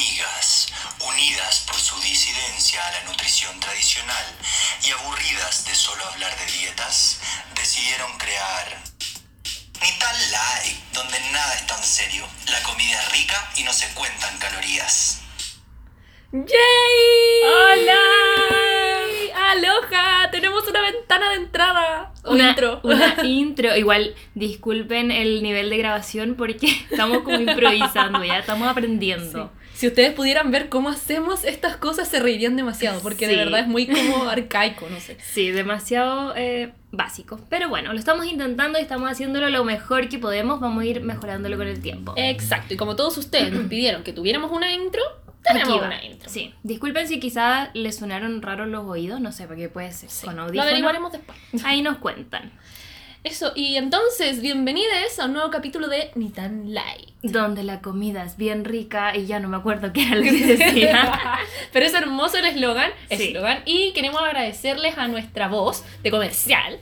amigas, unidas por su disidencia a la nutrición tradicional y aburridas de solo hablar de dietas, decidieron crear Ni tan light, donde nada es tan serio. La comida es rica y no se cuentan calorías. ¡Yay! ¡Hola! ¡Aloha! Tenemos una ventana de entrada. O Una intro. Una intro. Igual, disculpen el nivel de grabación porque estamos como improvisando, ya estamos aprendiendo. Si ustedes pudieran ver cómo hacemos estas cosas, se reirían demasiado, porque de verdad es muy como arcaico, no sé. Sí, demasiado eh, básico. Pero bueno, lo estamos intentando y estamos haciéndolo lo mejor que podemos. Vamos a ir mejorándolo con el tiempo. Exacto, y como todos ustedes nos pidieron que tuviéramos una intro, tenemos Aquí una intro. Sí. Disculpen si quizás les sonaron raros los oídos, no sé, porque puede ser Sí, con Lo audífonos. averiguaremos después. Ahí nos cuentan. Eso, y entonces, bienvenidos a un nuevo capítulo de Ni tan light. Donde la comida es bien rica y ya no me acuerdo qué era lo que decía. Pero es hermoso el eslogan, Sí. y queremos agradecerles a nuestra voz de comercial,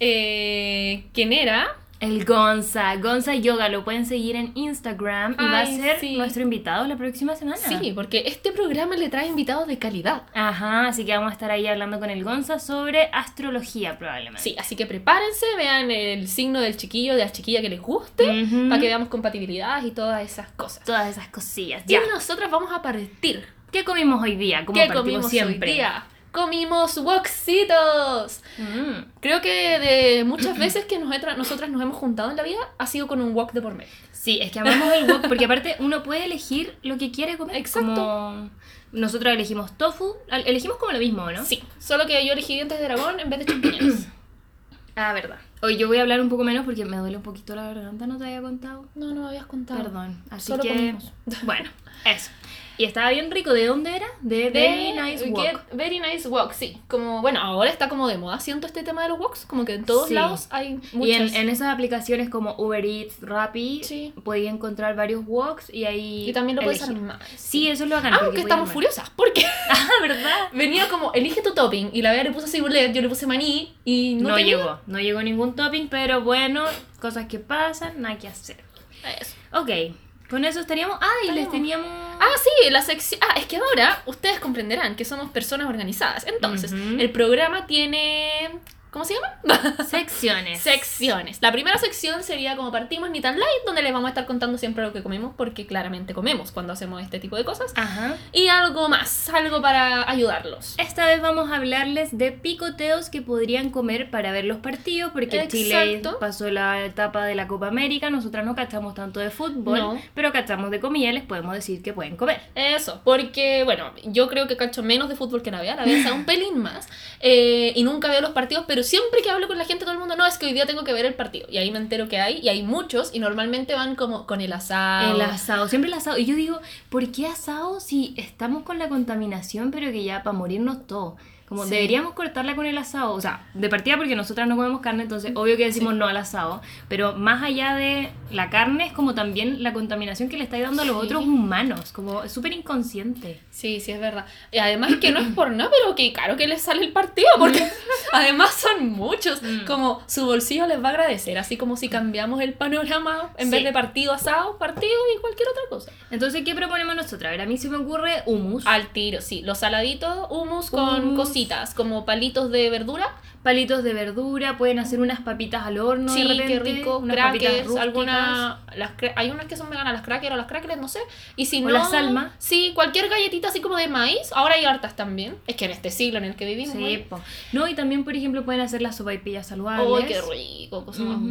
eh, quien era El Gonza, Gonza Yoga, lo pueden seguir en Instagram y va a Ay, ser sí. nuestro invitado la próxima semana. Sí, porque este programa le trae invitados de calidad. Ajá, así que vamos a estar ahí hablando con el Gonza sobre astrología probablemente. Sí, así que prepárense, vean el signo del chiquillo, de la chiquilla que les guste, Ujú. para que veamos compatibilidad y todas esas cosas. Todas esas cosillas. Y Ya. nosotras vamos a partir. ¿Qué comimos hoy día? Como ¿Qué comimos siempre. hoy día? Comimos woxitos. Mm. Creo que de muchas veces que nosotras, nosotras nos hemos juntado en la vida ha sido con un wok de por medio. Sí, es que amamos el wok porque aparte uno puede elegir lo que quiere comer. Exacto. Como nosotros elegimos tofu, elegimos como lo mismo, ¿no? Sí, solo que yo elegí dientes de dragón en vez de champiñones. Ah, verdad. Hoy yo voy a hablar un poco menos porque me duele un poquito la garganta, no te había contado. No, no me habías contado. Perdón. Así Solo que comimos. bueno, eso. Y estaba bien rico. ¿De dónde era? De Very Nice Wok. Get Very Nice Wok, sí. Como, bueno, ahora está como de moda, siento este tema de los woks. Como que en todos Sí. lados hay Y muchas. en, en esas aplicaciones como Uber Eats, Rappi, Sí. podía encontrar varios woks y ahí. Y también lo puedes armar. Sí, eso es lo. Aunque porque estamos furiosas, porque armar. Ah, ¿verdad? venía como, elige tu topping, y la Bea le puso cibulet, yo le puse maní, y no, No, tenía- llegó. No llegó ningún topping, pero bueno, cosas que pasan, nada que hacer. Eso. Ok, con eso estaríamos. Ah, y les teníamos. Ah, sí, la sección. Ah, es que ahora ustedes comprenderán que somos personas organizadas. Entonces, el programa tiene. ¿Cómo se llama? Secciones. Secciones. La primera sección sería como partimos ni tan light, donde les vamos a estar contando siempre lo que comemos, porque claramente comemos cuando hacemos este tipo de cosas. Ajá. Y algo más, algo para ayudarlos. Esta vez vamos a hablarles de picoteos que podrían comer para ver los partidos, porque Chile Exacto. pasó la etapa de la Copa América, nosotras no cachamos tanto de fútbol, No. pero cachamos de comida y les podemos decir que pueden comer. Eso, porque, bueno, yo creo que cacho menos de fútbol que Bea, la sabe un pelín más, eh, y nunca veo los partidos, pero siempre que hablo con la gente, todo el mundo, no, es que hoy día tengo que ver el partido, y ahí me entero que hay, y hay muchos, y normalmente van como con el asado. El asado, siempre el asado. Y yo digo, ¿por qué asado si estamos con la contaminación, pero que ya para morirnos todos? Como Sí. deberíamos cortarla con el asado. O sea, de partida porque nosotras no comemos carne, entonces obvio que decimos no al asado. Pero más allá de la carne es como también la contaminación que le estáis dando a los Sí. otros humanos. Como es súper inconsciente. Sí, sí, es verdad. Y además que no es por nada, pero que claro que les sale el partido, porque además son muchos. Mm. Como su bolsillo les va a agradecer, así como si cambiamos el panorama, en vez de partido asado, partido y cualquier otra cosa. Entonces, ¿qué proponemos nosotras? A ver, a mí se me ocurre hummus. Al tiro, sí. Los saladitos, hummus con Hummus. Cositas, como palitos de verdura. Palitos de verdura, pueden hacer unas papitas al horno. sí, de repente, qué rico. Unas papitas Crackers, rústicas. alguna, las, hay unas que son veganas, las crackers o las crackers, no sé. Y si O no. la salma. Sí, cualquier galletita así como de maíz. Ahora hay hartas también. Es que en este siglo en el que vivimos. Sí. No, y también, por ejemplo, pueden hacer las sopaipillas saludables. ¡Ay, qué rico! Cosa más Ujú.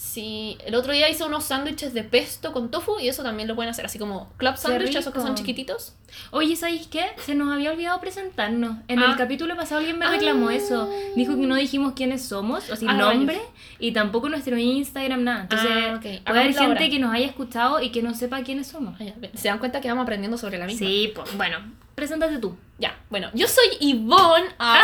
Sí, el otro día hice unos sándwiches de pesto con tofu y eso también lo pueden hacer, así como club sándwich, esos que son chiquititos. Oye, ¿sabéis qué? Se nos había olvidado presentarnos. En Ah. el capítulo pasado alguien me reclamó Ah. eso. Dijo que no dijimos quiénes somos, o sin Ah, nombre, y tampoco nuestro Instagram, nada. Entonces, Ah, ok. puede haber gente que nos haya escuchado y que no sepa quiénes somos. Se dan cuenta que vamos aprendiendo sobre la misma. Sí, pues bueno, preséntate tú. Ya, bueno, yo soy Yvonne. Ah,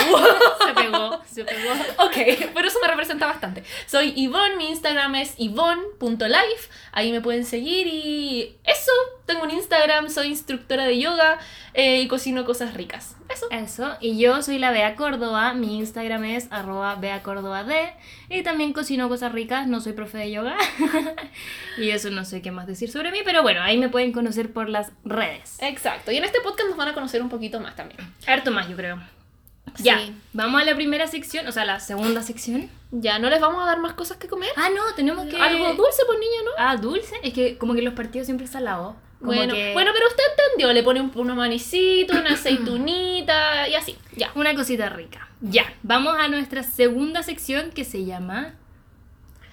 Se pegó, se pegó. ok, pero eso me representa bastante. Soy Yvonne, mi Instagram es yvonne.life. Ahí me pueden seguir y eso. Tengo un Instagram, soy instructora de yoga eh, y cocino cosas ricas. Eso. Eso, y yo soy la Bea Córdoba, mi Instagram es arroba Bea Córdoba D, y también cocino cosas ricas, no soy profe de yoga, y eso no sé qué más decir sobre mí, pero bueno, ahí me pueden conocer por las redes. Exacto. Y en este podcast nos van a conocer un poquito más también. Harto más, yo creo. Ya, vamos a la primera sección, o sea, la segunda sección. Ya, ¿no les vamos a dar más cosas que comer? Ah, no, tenemos que... Algo dulce, pues niña, ¿no? Ah, dulce, es que como que los partidos siempre salados. Bueno, que bueno, pero usted entendió, le pone un, unos manicitos, una aceitunita y así, ya. Una cosita rica. Ya, vamos a nuestra segunda sección que se llama...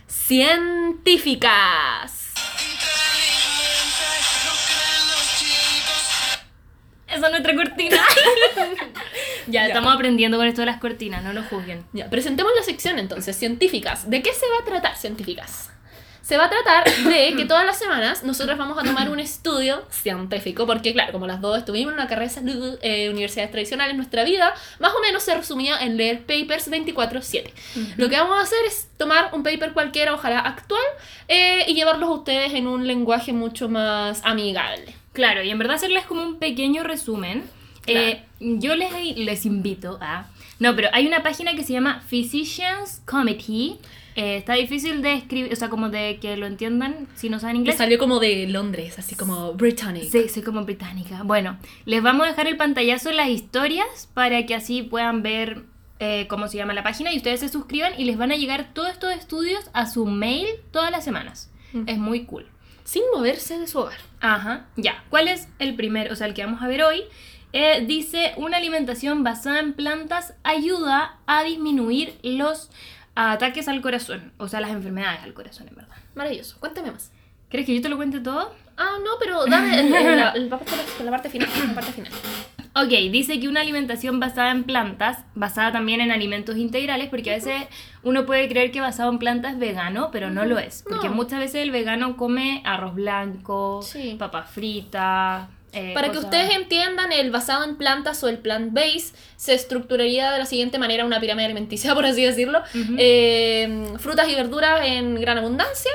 Científicas. Esa es nuestra cortina. ya, Ya. estamos aprendiendo con esto de las cortinas, no lo juzguen. Ya, presentemos la sección entonces, científicas. ¿De qué se va a tratar, científicas? Se va a tratar de que todas las semanas nosotros vamos a tomar un estudio científico, porque claro, como las dos estuvimos en una carrera de salud, eh, universidades tradicionales, nuestra vida más o menos se resumía en leer papers 24/7. Lo que vamos a hacer es tomar un paper cualquiera, ojalá actual, eh, y llevarlos a ustedes en un lenguaje mucho más amigable. Claro, y en verdad hacerles como un pequeño resumen. Eh, yo les, les invito a... No, pero hay una página que se llama Physicians Committee. Eh, está difícil de escribir, o sea, como de que lo entiendan si no saben inglés. salió como de Londres, así como Britannic. Sí, soy como británica. Bueno, les vamos a dejar el pantallazo en las historias para que así puedan ver eh, cómo se llama la página y ustedes se suscriban y les van a llegar todos estos estudios a su mail todas las semanas. Mm. Es muy cool. Sin moverse de su hogar. Ajá, ya. ¿Cuál es el primer, o sea, el que vamos a ver hoy? Eh, dice, una alimentación basada en plantas ayuda a disminuir los ataques al corazón, o sea, las enfermedades al corazón, en verdad. Maravilloso. Cuéntame más. ¿Crees que yo te lo cuente todo? Ah, no, pero dame el, el- el- la parte final. La parte final. Ok, dice que una alimentación basada en plantas, basada también en alimentos integrales, porque a veces uno puede creer que basado en plantas es vegano, pero no lo es. Porque No. muchas veces el vegano come arroz blanco, Sí. papas fritas. eh, Para que ustedes entiendan, el basado en plantas o el plant-based se estructuraría de la siguiente manera, una pirámide alimenticia, por así decirlo. Eh, frutas y verduras en gran abundancia.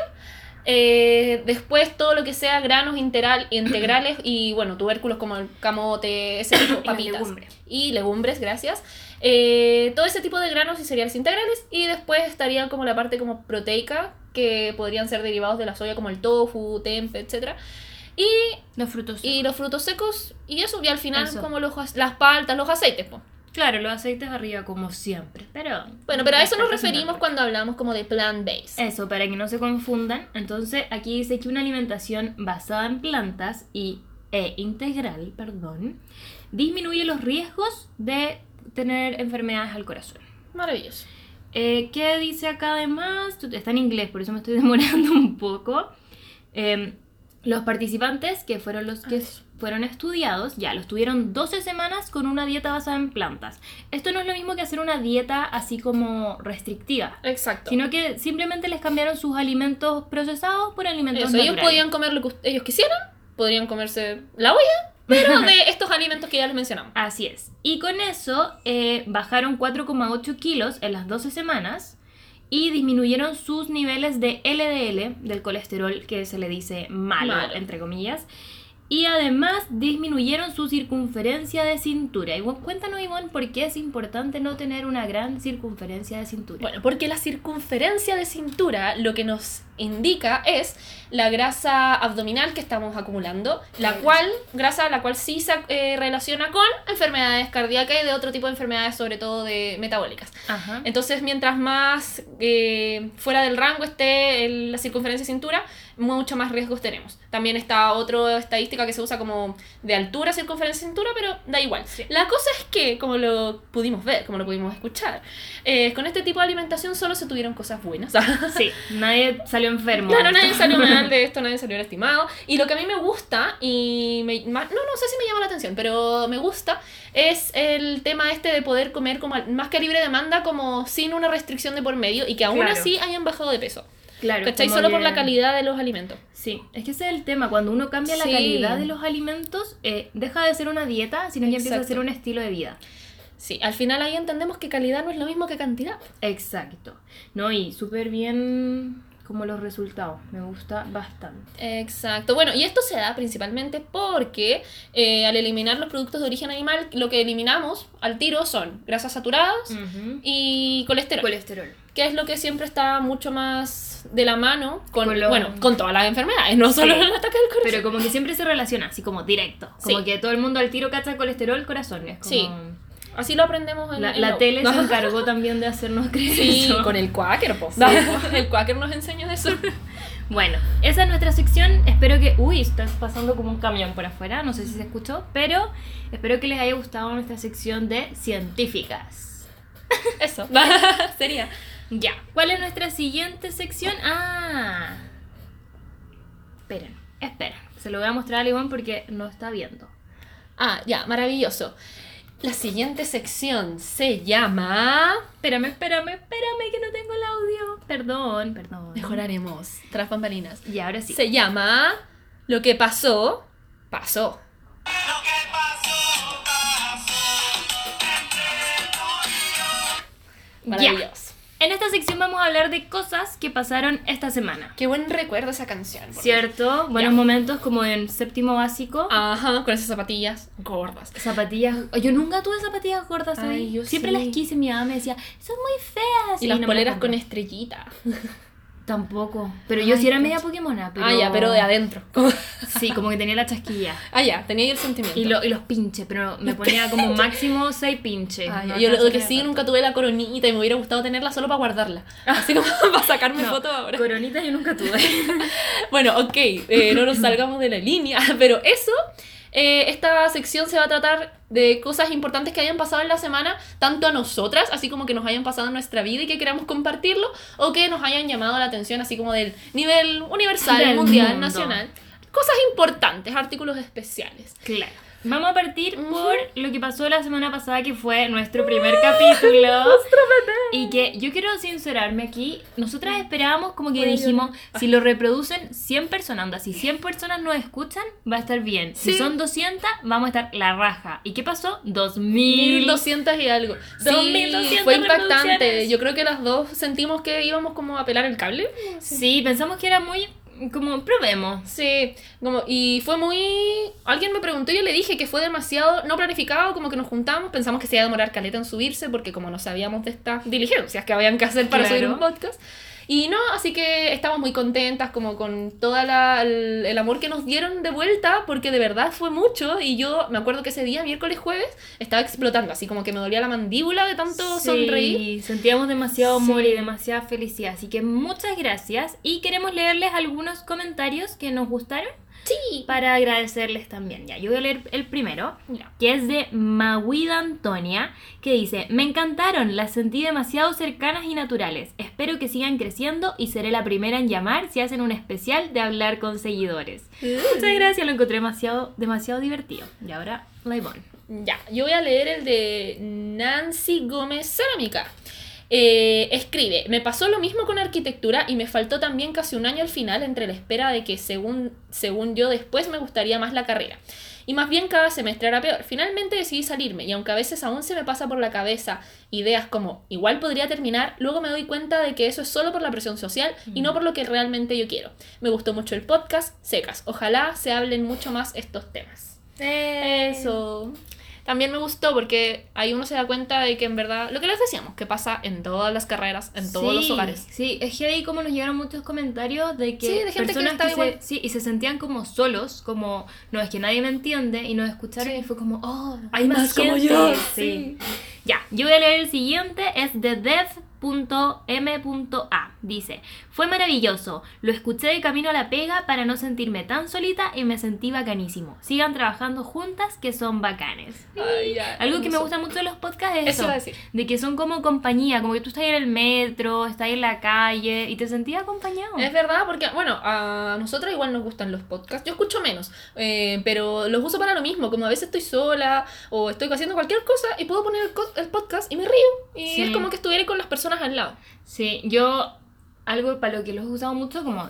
Eh, después todo lo que sea granos integral, integrales y bueno, tubérculos como el camote, ese tipo, las papitas. legumbres. Y legumbres, gracias. Eh, todo ese tipo de granos y cereales integrales. Y después estaría como la parte como proteica, que podrían ser derivados de la soya como el tofu, tempe, etc. Y Los frutos y los frutos secos y eso, y al final Eso. como los, as- las paltas, los aceites, po. Claro, los aceites arriba como siempre, pero... Bueno, pero a eso nos referimos cuando hablamos como de plant-based. Eso, para que no se confundan. Entonces, aquí dice que una alimentación basada en plantas y e integral, perdón, disminuye los riesgos de tener enfermedades al corazón. Maravilloso. Eh, ¿Qué dice acá además? Está en inglés, por eso me estoy demorando un poco. Eh, los participantes, que fueron los que. Fueron estudiados, ya los tuvieron 12 semanas con una dieta basada en plantas. Esto no es lo mismo que hacer una dieta así como restrictiva, Exacto. sino que simplemente les cambiaron sus alimentos procesados por alimentos Eso, ellos podían comer lo que ellos quisieran, podrían comerse la olla, pero de estos alimentos que ya les mencionamos. Así es. Y con eso eh, bajaron 4,8 kilos en las 12 semanas y disminuyeron sus niveles de LDL, del colesterol que se le dice malo, Malo. entre comillas. Y además disminuyeron su circunferencia de cintura. Y cuéntanos, Ivonne, por qué es importante no tener una gran circunferencia de cintura. Bueno, porque la circunferencia de cintura lo que nos indica es la grasa abdominal que estamos acumulando, la cual, grasa la cual sí se eh, relaciona con enfermedades cardíacas y de otro tipo de enfermedades, sobre todo de metabólicas. Ajá. Entonces, mientras más eh, fuera del rango esté el- la circunferencia de cintura, mucho más riesgos tenemos. También está otra estadística que se usa como de altura, circunferencia cintura, pero da igual. La cosa es que, como lo pudimos ver, como lo pudimos escuchar, eh, con este tipo de alimentación solo se tuvieron cosas buenas. Sí, nadie salió enfermo. Claro, nadie salió mal de esto, nadie salió lastimado. Y lo que a mí me gusta, y me- no, no sé si me llama la atención, pero me gusta, es el tema este de poder comer como más que a libre demanda, como sin una restricción de por medio y que aún Claro. así hayan bajado de peso. Claro, ¿Cachai? Solo por la calidad de los alimentos. Sí, es que ese es el tema. Cuando uno cambia la calidad de los alimentos, eh, deja de ser una dieta, sino que empieza a ser un estilo de vida. Sí, al final ahí entendemos que calidad no es lo mismo que cantidad. Exacto. No, y súper bien como los resultados. Me gusta bastante. Exacto. Bueno, y esto se da principalmente porque eh, al eliminar los productos de origen animal, lo que eliminamos al tiro son grasas saturadas y colesterol. Colesterol. que es lo que siempre está mucho más de la mano con, Con lo- bueno, con todas las enfermedades, no solo Sí. el ataque del corazón. Pero como que siempre se relaciona, así como directo. Como Sí. que todo el mundo al tiro cacha colesterol, corazón. Es como... Sí. Así lo aprendemos en La, en la tele se encargó también de hacernos creer Sí, eso. con el Quaker, po. Sí. el Quaker nos enseñó eso. Bueno, esa es nuestra sección. Espero que. Uy, estás pasando como un camión por afuera. No sé si se escuchó. Pero espero que les haya gustado nuestra sección de científicas. Eso. Sería. Ya. ¿Cuál es nuestra siguiente sección? Ah. Esperen, esperen. Se lo voy a mostrar a Limón porque no está viendo. Ah, ya, maravilloso. La siguiente sección se llama. Espérame, espérame, espérame que no tengo el audio. Perdón, perdón. Mejoraremos tras bambalinas. Y ahora sí. Se llama Lo que pasó, pasó. Maravilloso. En esta sección vamos a hablar de cosas que pasaron esta semana. Qué buen recuerdo esa canción. ¿Cierto? Buenos momentos como en séptimo básico. Ajá, con esas zapatillas gordas. Zapatillas. Yo nunca tuve zapatillas gordas. Ay, yo Siempre sí. las quise. Mi mamá me decía, son muy feas. Y las no poleras con estrellita. Tampoco. Pero yo sí era media Pokémona. Pero... Ah, ya, pero de adentro. Sí, como que tenía la chasquilla. ah, ya, tenía ahí el sentimiento. Y, lo- y los pinches, pero me ponía como máximo seis pinches. Ah. No Yo lo, que sí nunca tuve la coronita y me hubiera gustado tenerla solo para guardarla. Así como para sacarme No, fotos ahora. Coronita yo nunca tuve. Bueno, ok, eh, no nos salgamos de la línea, pero eso, eh, esta sección se va a tratar de cosas importantes que hayan pasado en la semana, tanto a nosotras, así como que nos hayan pasado en nuestra vida y que queramos compartirlo, o que nos hayan llamado la atención, así como del nivel universal, Del mundial, mundo. nacional. Cosas importantes, artículos especiales. Claro. Vamos a partir por lo que pasó la semana pasada, que fue nuestro primer capítulo. Y que yo quiero sincerarme aquí. Nosotras esperábamos como que dijimos, si lo reproducen 100 personas, onda, si 100 personas nos escuchan, va a estar bien. Si Sí. son 200, vamos a estar la raja. ¿Y qué pasó? 2000. 1200 y algo. Sí, 2200 fue impactante. Yo creo que las dos sentimos que íbamos como a pelar el cable. Sí, pensamos que era muy como probemos. Sí, como, y fue muy... Alguien me preguntó y yo le dije que fue demasiado no planificado, como que nos juntamos, pensamos que se iba a demorar caleta en subirse, porque como no sabíamos de estas diligencias que habían que hacer para Claro. subir un podcast. Y no, así que estamos muy contentas como con todo el, el amor que nos dieron de vuelta, porque de verdad fue mucho. Y yo me acuerdo que ese día, miércoles, jueves, estaba explotando, así como que me dolía la mandíbula de tanto sonreír. Sí, sentíamos demasiado amor Sí. y demasiada felicidad. Así que muchas gracias. Y queremos leerles algunos comentarios que nos gustaron. Sí. Para agradecerles también. Ya, yo voy a leer el primero, Ya. que es de Maguida Antonia, que dice: Me encantaron, las sentí demasiado cercanas y naturales. Espero que sigan creciendo y seré la primera en llamar si hacen un especial de hablar con seguidores. Muchas gracias, lo encontré demasiado, demasiado divertido. Y ahora, Laibon. Ya, yo voy a leer el de Nancy Gómez Cerámica. Eh, escribe, me pasó lo mismo con arquitectura y me faltó también casi un año al final entre la espera de que según, según yo después me gustaría más la carrera. Y más bien cada semestre era peor. Finalmente decidí salirme y aunque a veces aún se me pasa por la cabeza ideas como igual podría terminar, luego me doy cuenta de que eso es solo por la presión social y no por lo que realmente yo quiero. Me gustó mucho el podcast, secas. Ojalá se hablen mucho más estos temas. Eso. También me gustó porque ahí uno se da cuenta de que en verdad, lo que les decíamos, que pasa en todas las carreras, en todos los hogares. Sí, es que ahí como nos llegaron muchos comentarios de que Sí, de gente que está se, igual. sí, y se sentían como solos, como no es que nadie me entiende y nos escucharon Sí. y fue como, oh, Hay más como gente". yo, Sí. Ya, yo voy a leer el siguiente, es de dev.m.a. Dice, fue maravilloso, lo escuché de camino a la pega para no sentirme tan solita y me sentí bacanísimo. Sigan trabajando juntas que son bacanes. Ay, ya, Algo que me gusta mucho de los podcasts es Eso de que son como compañía, como que tú estás en el metro, estás en la calle y te sentías acompañado. Es verdad, porque, bueno, a nosotros igual nos gustan los podcasts. Yo escucho menos, eh, pero los uso para lo mismo. Como a veces estoy sola o estoy haciendo cualquier cosa y puedo poner el, podcast y me río. Y Sí. es como que estuviera con las personas al lado. Sí, yo algo para lo que los he usado mucho, como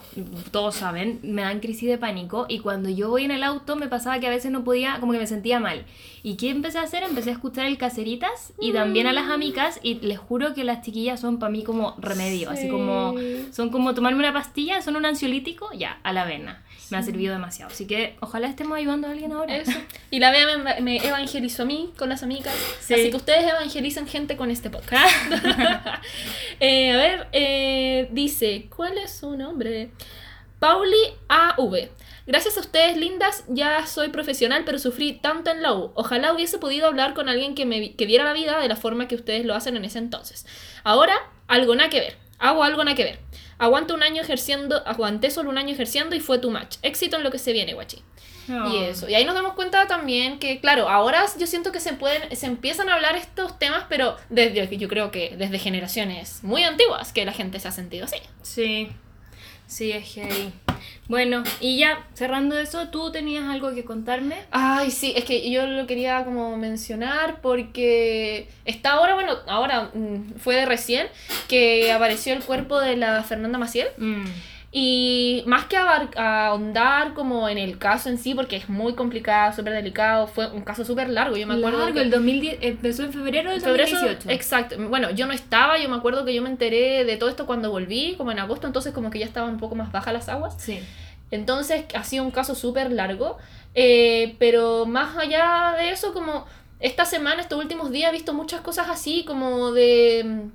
todos saben, me dan crisis de pánico y cuando yo voy en el auto me pasaba que a veces no podía, como que me sentía mal. ¿Y qué empecé a hacer? Empecé a escuchar el Caseritas y también a las amigas y les juro que las chiquillas son para mí como remedio, así como son como tomarme una pastilla, son un ansiolítico, ya, a la avena. Me ha servido demasiado. Así que ojalá estemos ayudando a alguien ahora. Eso. Y la Bea me, me evangelizó a mí con las amigas. Sí. Así que ustedes evangelizan gente con este podcast. Eh, a ver, eh, dice, ¿cuál es su nombre? Pauli AV. Gracias a ustedes, lindas, ya soy profesional, pero sufrí tanto en la U. Ojalá hubiese podido hablar con alguien que me que viera la vida de la forma que ustedes lo hacen en ese entonces. Ahora, algo nada que ver. Hago algo nada que ver. Aguanto un año ejerciendo, aguanté solo un año ejerciendo y fue tu match. Éxito en lo que se viene, guachi. Y eso. Y ahí nos damos cuenta también que, claro, ahora yo siento que se pueden, se empiezan a hablar estos temas, pero desde, yo creo que desde generaciones muy antiguas que la gente se ha sentido así. Sí, sí, es heavy. Bueno, y ya, cerrando eso, ¿tú tenías algo que contarme? Ay, sí, es que yo lo quería como mencionar porque está ahora, bueno, ahora mm, fue de recién que apareció el cuerpo de la Fernanda Maciel. Mm. Y más que ahondar como en el caso en sí, porque es muy complicado, súper delicado, fue un caso súper largo, yo me acuerdo Largo, que- el 2010, empezó en febrero del febrero, 2018. exacto. Bueno, yo no estaba, yo me acuerdo que yo me enteré de todo esto cuando volví, como en agosto, entonces como que ya estaban un poco más bajas las aguas. Sí. Entonces ha sido un caso súper largo, eh, pero más allá de eso, como esta semana, estos últimos días, he visto muchas cosas así, como de mm,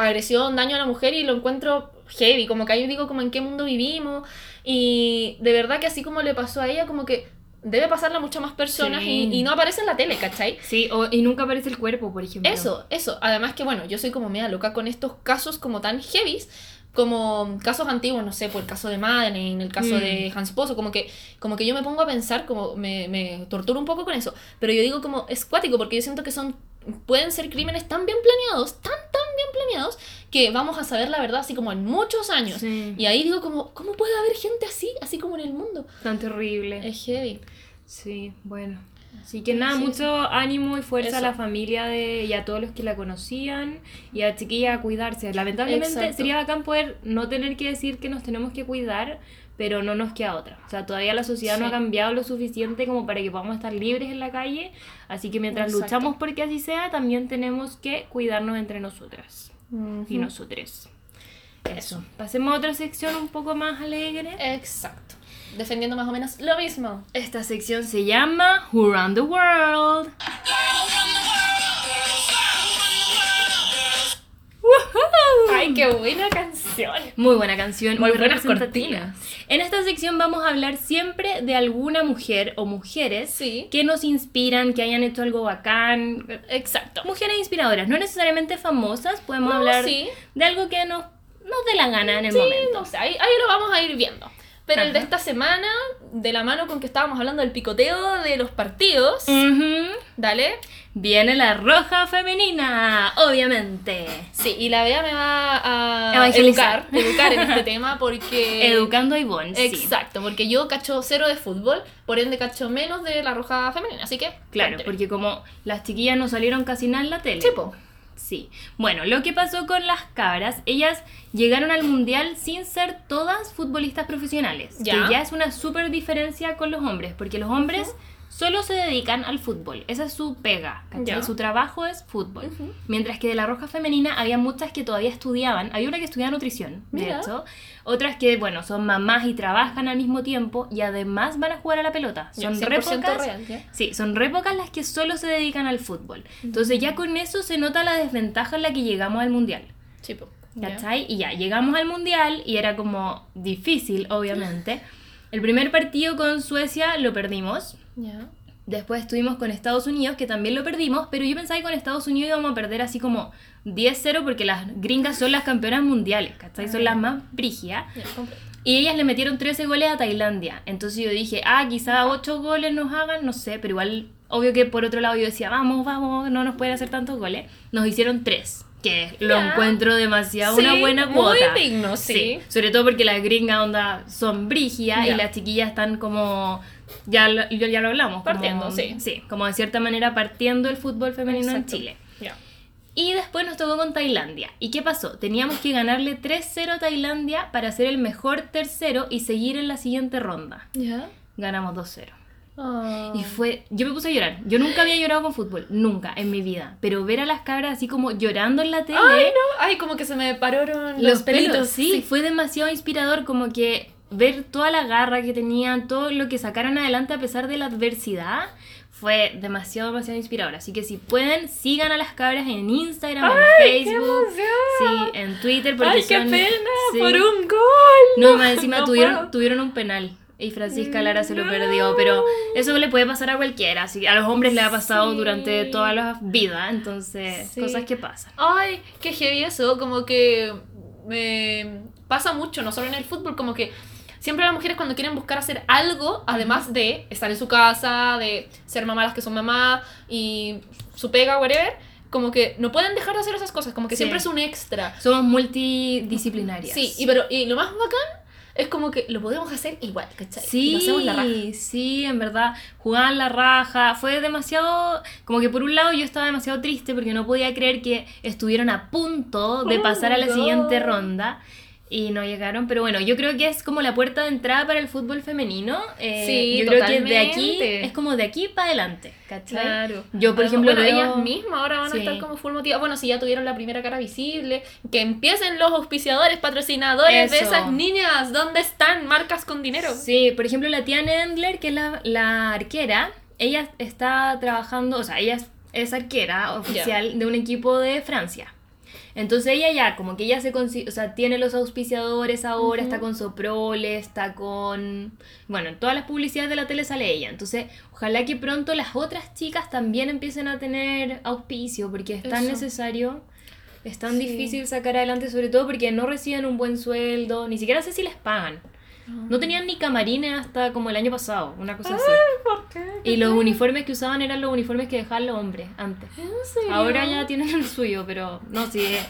agresión, daño a la mujer y lo encuentro heavy, como que ahí digo como en qué mundo vivimos y de verdad que así como le pasó a ella, como que debe pasarle a muchas más personas Sí. y, y no aparece en la tele, ¿cachai? Sí, o- y nunca aparece el cuerpo, por ejemplo. Eso, eso. Además que, bueno, yo soy como media loca con estos casos como tan heavies, como casos antiguos, no sé, por el caso de Madeleine, el caso Mm. de Hans Pozo, como que, como que yo me pongo a pensar, como me, me torturo un poco con eso, pero yo digo como es cuático, porque yo siento que son, pueden ser crímenes tan bien planeados, tan bien planeados, que vamos a saber la verdad así como en muchos años. Sí. Y ahí digo como, ¿cómo puede haber gente así, así como en el mundo? Tan terrible. Es heavy. Sí, bueno. Así que nada, Sí, mucho ánimo y fuerza a la familia de, y a todos los que la conocían y a chiquilla a cuidarse. Lamentablemente Exacto. sería bacán poder no tener que decir que nos tenemos que cuidar, pero no nos queda otra. O sea, todavía la sociedad no ha cambiado lo suficiente como para que podamos estar libres en la calle. Así que mientras Exacto. luchamos porque así sea, también tenemos que cuidarnos entre nosotras y Ujú. nosotros. Eso. Pasemos a otra sección un poco más alegre. Exacto. Defendiendo más o menos lo mismo. Esta sección se llama Who Run the World. ¡Ay, qué buena canción! Muy buena canción, Muy muy, buenas cortinas. En esta sección vamos a hablar siempre de alguna mujer o mujeres Sí. que nos inspiran, que hayan hecho algo bacán. Exacto. Mujeres inspiradoras, no necesariamente famosas, podemos No, hablar sí. de algo que nos, nos dé la gana en el Sí, momento. no sé, ahí, ahí lo vamos a ir viendo. Pero el de esta semana, de la mano con que estábamos hablando del picoteo de los partidos, dale. Viene la roja femenina, obviamente. Sí, y la Bea me va a educar, educar en este tema porque... Educando a Ivonne, sí. Exacto, porque yo cacho cero de fútbol, por ende cacho menos de la roja femenina, así que... Claro, cuénteme. porque como las chiquillas no salieron casi nada en la tele. Sí, po. Sí. Bueno, lo que pasó con las cabras, ellas llegaron al mundial sin ser todas futbolistas profesionales. Ya. Que ya es una súper diferencia con los hombres, porque los hombres solo se dedican al fútbol. Esa es su pega, ¿cachai? Su trabajo es fútbol. Mientras que de la roja femenina había muchas que todavía estudiaban. Había una que estudiaba nutrición, de hecho. Otras que, bueno, son mamás y trabajan al mismo tiempo y además van a jugar a la pelota. Son re 100% pocas- real. Sí, son re pocas las que solo se dedican al fútbol. Entonces ya con eso se nota la desventaja en la que llegamos al mundial. Sí. ¿Cachai? Y ya, llegamos al mundial y era como difícil, obviamente. El primer partido con Suecia lo perdimos. Ya. Después estuvimos con Estados Unidos, que también lo perdimos, pero yo pensaba que con Estados Unidos íbamos a perder así como 10-0 porque las gringas son las campeonas mundiales, ¿cachai? Son las más brígidas. Comprendo. Y ellas le metieron 13 goles a Tailandia. Entonces yo dije, ah, quizá 8 goles nos hagan, no sé, pero igual, obvio que por otro lado yo decía, vamos, vamos, no nos pueden hacer tantos goles. Nos hicieron 3, que lo encuentro demasiado Sí, una buena muy cuota. digno, sí. Sobre todo porque las gringas onda son brígidas Ya. y las chiquillas están como, ya, lo- ya, lo hablamos. como- Partiendo, sí. Sí, como de cierta manera partiendo el fútbol femenino Exacto. en Chile. Ya. Y después nos tocó con Tailandia. ¿Y qué pasó? Teníamos que ganarle 3-0 a Tailandia para ser el mejor tercero y seguir en la siguiente ronda. ¿Ya? Ganamos 2-0. Ah. Y fue, yo me puse a llorar. Yo nunca había llorado con fútbol, nunca en mi vida. Pero ver a las cabras así como llorando en la tele, Ay, no. Ay, como que se me pararon los, los, pelitos, pelos. sí, fue demasiado inspirador como que ver toda la garra que tenían, todo lo que sacaron adelante a pesar de la adversidad, fue demasiado, demasiado inspirador. Así que si pueden, sigan a las cabras en Instagram, en ¡Qué Facebook, sí, en Twitter, porque Ay, qué son- pena. sí. Por un gol. No, más encima no tuvieron, puedo. tuvieron un penal. Y Francisca Lara se lo perdió, pero eso le puede pasar a cualquiera. Así que a los hombres le ha pasado Sí. durante toda la vida, entonces Sí. cosas que pasan. Ay, qué heavy eso, como que me pasa mucho, no solo en el fútbol, como que siempre las mujeres cuando quieren buscar hacer algo, además de estar en su casa, de ser mamás las que son mamás y su pega, whatever, como que no pueden dejar de hacer esas cosas, como que Sí. siempre es un extra. Somos multidisciplinarias. Sí, y, pero, y lo más bacán es como que lo podemos hacer igual, ¿cachai? Y Sí, lo hacemos la raja. sí, en verdad, jugaban la raja, fue demasiado, como que por un lado yo estaba demasiado triste porque no podía creer que estuvieron a punto de Oh pasar a la siguiente ronda y no llegaron, pero bueno, yo creo que es como la puerta de entrada para el fútbol femenino, eh, Sí, yo creo que de aquí, totalmente. es como de aquí para adelante, ¿cachai? Claro. Yo, por ejemplo, bueno, veo- ellas mismas ahora van Sí. a estar como full motivadas. Bueno, si ya tuvieron la primera cara visible, que empiecen los auspiciadores, patrocinadores de Eso. esas niñas. ¿Dónde están? Marcas con dinero. Sí, por ejemplo, la tía Nendler, que es la, la arquera, ella está trabajando, o sea, ella es, es arquera oficial de un equipo de Francia. Entonces ella ya, como que ella se consi- o sea, tiene los auspiciadores ahora, está con Soprole, está con... Bueno, en todas las publicidades de la tele sale ella. Entonces, ojalá que pronto las otras chicas también empiecen a tener auspicio, porque es tan Eso. necesario, es tan Sí. difícil sacar adelante, sobre todo porque no reciben un buen sueldo, ni siquiera sé si les pagan. No tenían ni camarines hasta como el año pasado, una cosa así. ¿Por qué? Y los uniformes que usaban eran los uniformes que dejaban los hombres antes. ¿En serio? Ahora ya tienen el suyo, pero no, sí, es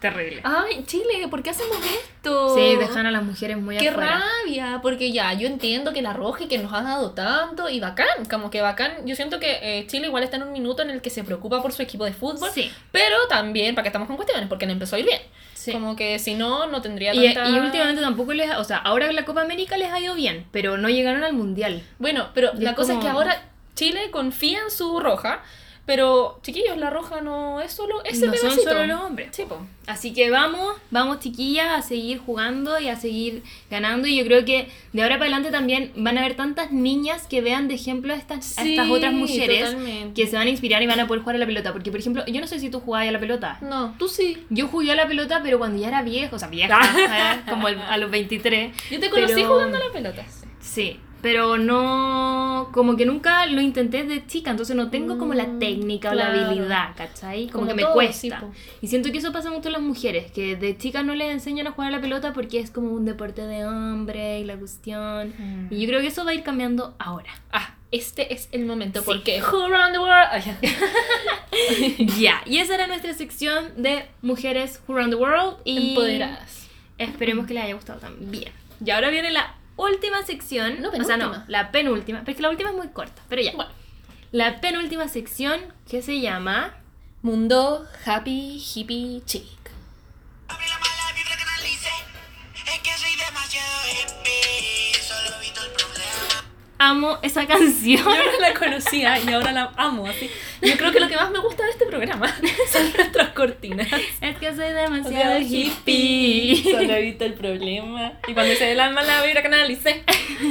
terrible. Ay, Chile, ¿por qué hacemos esto? Sí, dejan a las mujeres muy Qué afuera. rabia, porque ya, yo entiendo que la roja y que nos ha dado tanto y bacán, como que bacán. Yo siento que eh, Chile igual está en un minuto en el que se preocupa por su equipo de fútbol, Sí, pero también, para que estamos con cuestiones, porque le empezó a ir bien. Sí. Como que si no, no tendría Y, tanta... y últimamente tampoco les, o sea, ahora la Copa América les ha ido bien, pero no llegaron al Mundial. Bueno, pero Y la cosa es que ahora Chile confía en su roja, pero chiquillos, la roja no es solo ese no son solo los hombres. Sí. Así que vamos, vamos chiquillas a seguir jugando y a seguir ganando y yo creo que de ahora para adelante también van a haber tantas niñas que vean de ejemplo a estas, a estas otras mujeres totalmente. que se van a inspirar y van a poder jugar a la pelota. Porque por ejemplo, yo no sé si tú jugabas a la pelota. No, tú sí. Yo jugué a la pelota pero cuando ya era vieja, o sea vieja, como a los 23. Yo te conocí Pero- jugando a la pelota. Sí, pero no, como que nunca lo intenté de chica, entonces no tengo como la Mm, técnica o claro. la habilidad, ¿cachai? Como, Como que me cuesta. sí, po. y siento que eso pasa mucho en las mujeres, que de chicas no les enseñan a jugar a la pelota porque es como un deporte de hombre y la cuestión. Mm. Y yo creo que eso va a ir cambiando ahora. Ah, este es el momento Sí. porque Who Around the World. Ya. Ya, y esa era nuestra sección de mujeres who run the world y Empoderadas. esperemos que les haya gustado también. Y ahora viene la última sección, No, o sea, no, la penúltima, pero es que la última es muy corta, pero ya. Bueno. La penúltima sección que se llama Mundo Happy Hippie Chic. Amo esa canción. Yo no la conocía y ahora la amo así. Yo creo que lo que más me gusta de este programa son nuestras cortinas. es que soy demasiado hippie. Solo evito el problema. Y cuando se el alma la vibra canalicé.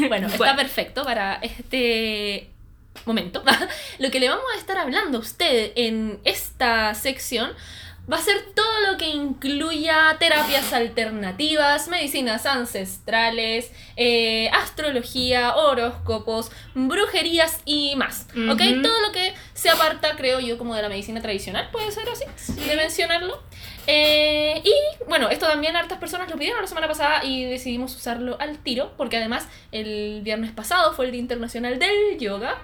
Bueno, está Bueno. perfecto para este momento. Lo que le vamos a estar hablando a usted en esta sección va a ser todo lo que incluya terapias alternativas, medicinas ancestrales, eh, astrología, horóscopos, brujerías y más. ¿Ok? Todo lo que se aparta, creo yo, como de la medicina tradicional, puede ser así, de mencionarlo. Eh, y bueno, esto también hartas personas lo pidieron la semana pasada y decidimos usarlo al tiro, porque además el viernes pasado fue el Día Internacional del Yoga.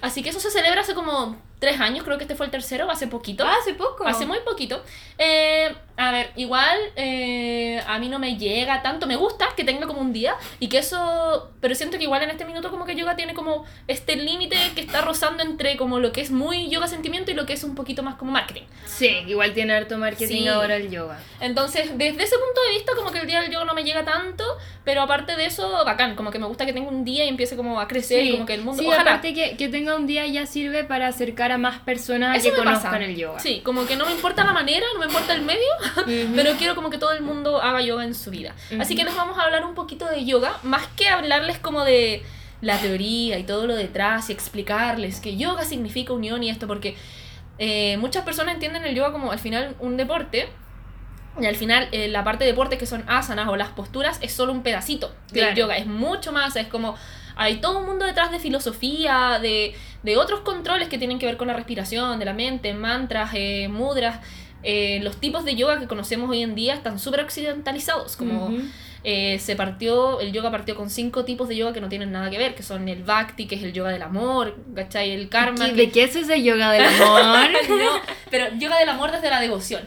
Así que eso se celebra hace como tres años, creo que este fue el tercero, hace poquito. Ah, hace poco. Hace muy poquito. Eh, A ver, igual eh, a mí no me llega tanto, me gusta que tenga como un día y que eso, pero siento que igual en este minuto como que yoga tiene como este límite que está rozando entre como lo que es muy yoga sentimiento y lo que es un poquito más como marketing. Sí, igual tiene harto marketing Sí. ahora el yoga. Entonces, desde ese punto de vista como que el día del yoga no me llega tanto, pero aparte de eso, bacán, como que me gusta que tenga un día y empiece como a crecer y como que el mundo... Sí, ojalá. aparte que, que tenga un día ya sirve para acercar a más personas Eso que conozcan pasa. el yoga. Sí, como que no me importa la manera, no me importa el medio, pero quiero como que todo el mundo haga yoga en su vida. Así que les vamos a hablar un poquito de yoga, más que hablarles como de la teoría y todo lo detrás y explicarles que yoga significa unión y esto, porque eh, muchas personas entienden el yoga como al final un deporte. Y al final, eh, la parte de deporte que son asanas o las posturas es solo un pedacito del Claro. yoga. Es mucho más, es como. Hay todo un mundo detrás de filosofía, de, de otros controles que tienen que ver con la respiración, de la mente, mantras, eh, mudras. Eh, los tipos de yoga que conocemos hoy en día están súper occidentalizados. Como eh, se partió, el yoga partió con cinco tipos de yoga que no tienen nada que ver, que son el bhakti, que es el yoga del amor, ¿cachai? El karma. ¿Qué- que- ¿De qué es ese yoga del amor? no, pero yoga del amor desde la devoción.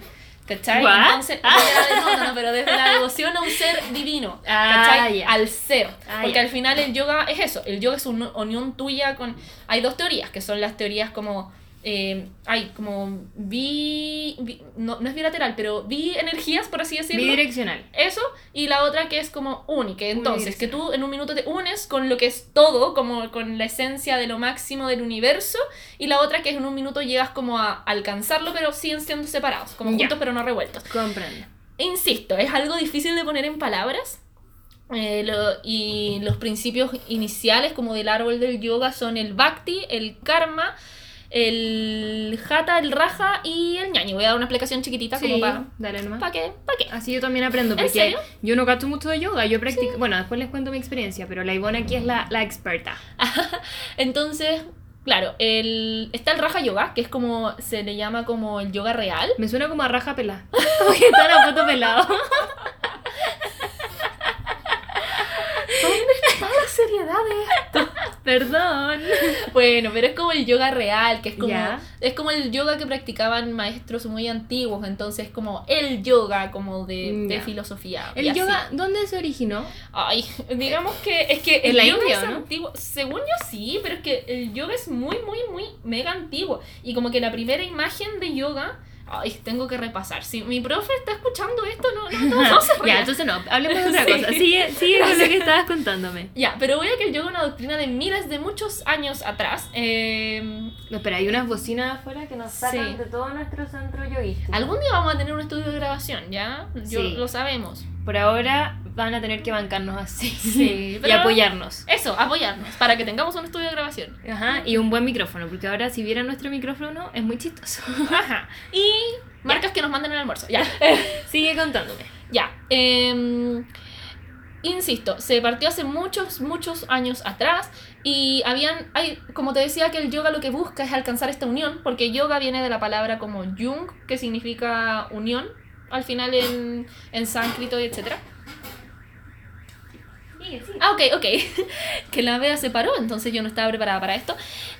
¿Cachai? ¿What? Entonces, no, no, no, pero desde la devoción a un ser divino. Ah, ¿Cachai? ya. Al ser. Ah, Porque al final el yoga es eso. El yoga es una unión tuya con. Hay dos teorías, que son las teorías como. Eh, hay como bi- no, no es bilateral, pero bi energías, por así decirlo. Bidireccional. Eso, y la otra que es como única. Entonces, que tú en un minuto te unes con lo que es todo, como con la esencia de lo máximo del universo, y la otra que es en un minuto llegas como a alcanzarlo, pero siguen siendo separados, como juntos pero no revueltos. Comprendo. Insisto, es algo difícil de poner en palabras. eh, lo- y los principios iniciales como del árbol del yoga son el bhakti, el karma, el hatha, el raja y el ñañi. Voy a dar una explicación chiquitita como para... dale nomás. ¿Para qué? ¿Para qué? Así yo también aprendo, ¿En porque serio? yo no gasto mucho de yoga, yo practico, bueno, después les cuento mi experiencia, pero la Ivona aquí es la, la experta. Entonces, claro, el, está el Raja Yoga, que es como, se le llama como el yoga real. Me suena como a raja pelada, como que está la foto pelado. ¿Dónde está la seriedad de esto? Perdón. Bueno, pero es como el yoga real, que es como, es como el yoga que practicaban maestros muy antiguos, entonces como el yoga como de, de filosofía. y ¿El así. yoga dónde se originó? Ay, digamos que es que ¿En el la yoga India, es no? antiguo. Según yo sí, pero es que el yoga es muy, muy, muy mega antiguo. Y como que la primera imagen de yoga, ay, tengo que repasar. Si mi profe está escuchando esto, no, no, no, no se ya, entonces no, hablemos de otra cosa. Sigue, sigue con lo que estabas contándome. Ya, pero voy a que es una doctrina de miles de muchos años atrás. Eh, No, pero hay unas bocinas afuera que nos sacan Sí. de todo nuestro centro yoguístico. algún día vamos a tener un estudio de grabación, ¿ya? Yo, Sí. Lo sabemos. Por ahora van a tener que bancarnos así. Sí, y apoyarnos. Eso, apoyarnos, para que tengamos un estudio de grabación. Ajá, y un buen micrófono, porque ahora si vieran nuestro micrófono es muy chistoso. Ajá. Y marcas que nos manden el almuerzo. Ya. Sigue contándome. Ya. em, insisto, se partió hace muchos, muchos años atrás y habían, hay, como te decía, que el yoga lo que busca es alcanzar esta unión, porque yoga viene de la palabra como yung, que significa unión, al final en, en sánscrito y etcétera. Ah, ok, ok. que la Bea se paró, entonces yo no estaba preparada para esto.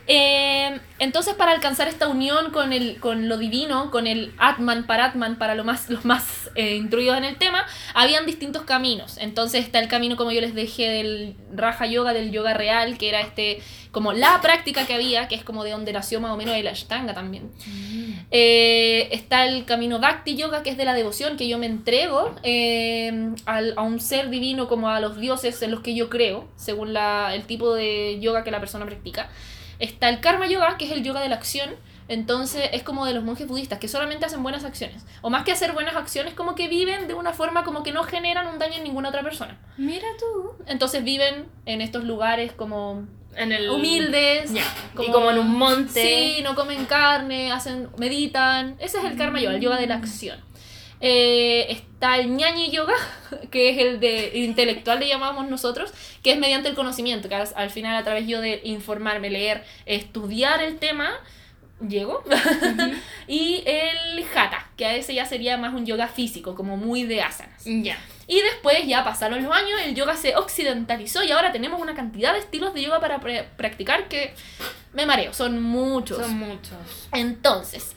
Eh, entonces, para alcanzar esta unión con, el, con lo divino, con el Atman, Paratman, para lo más, los más eh, instruidos en el tema, habían distintos caminos. Entonces está el camino, como yo les dejé, del Raja Yoga, del yoga real, que era este como la práctica que había, que es como de donde nació más o menos el Ashtanga también. Eh, está el camino Bhakti Yoga, que es de la devoción, que yo me entrego eh, al- a un ser divino como a los dioses en los que yo creo, según la- el tipo de yoga que la persona practica. Está el Karma Yoga, que es el yoga de la acción. Entonces es como de los monjes budistas, que solamente hacen buenas acciones. O más que hacer buenas acciones, como que viven de una forma como que no generan un daño en ninguna otra persona. Mira tú. Entonces viven en estos lugares como En el... humildes. Ya. Y como en un monte. Sí, no comen carne, hacen, meditan. Ese es el karma yoga, el yoga de la acción. Eh, está el ñañi yoga, que es el de intelectual, le llamamos nosotros, que es mediante el conocimiento, que al, al final a través yo de informarme, leer, estudiar el tema, llego. y el hatha, que a ese ya sería más un yoga físico, como muy de asanas. Ya. Y después, ya pasaron los años, el yoga se occidentalizó y ahora tenemos una cantidad de estilos de yoga para practicar que me mareo, son muchos. Son muchos. Entonces,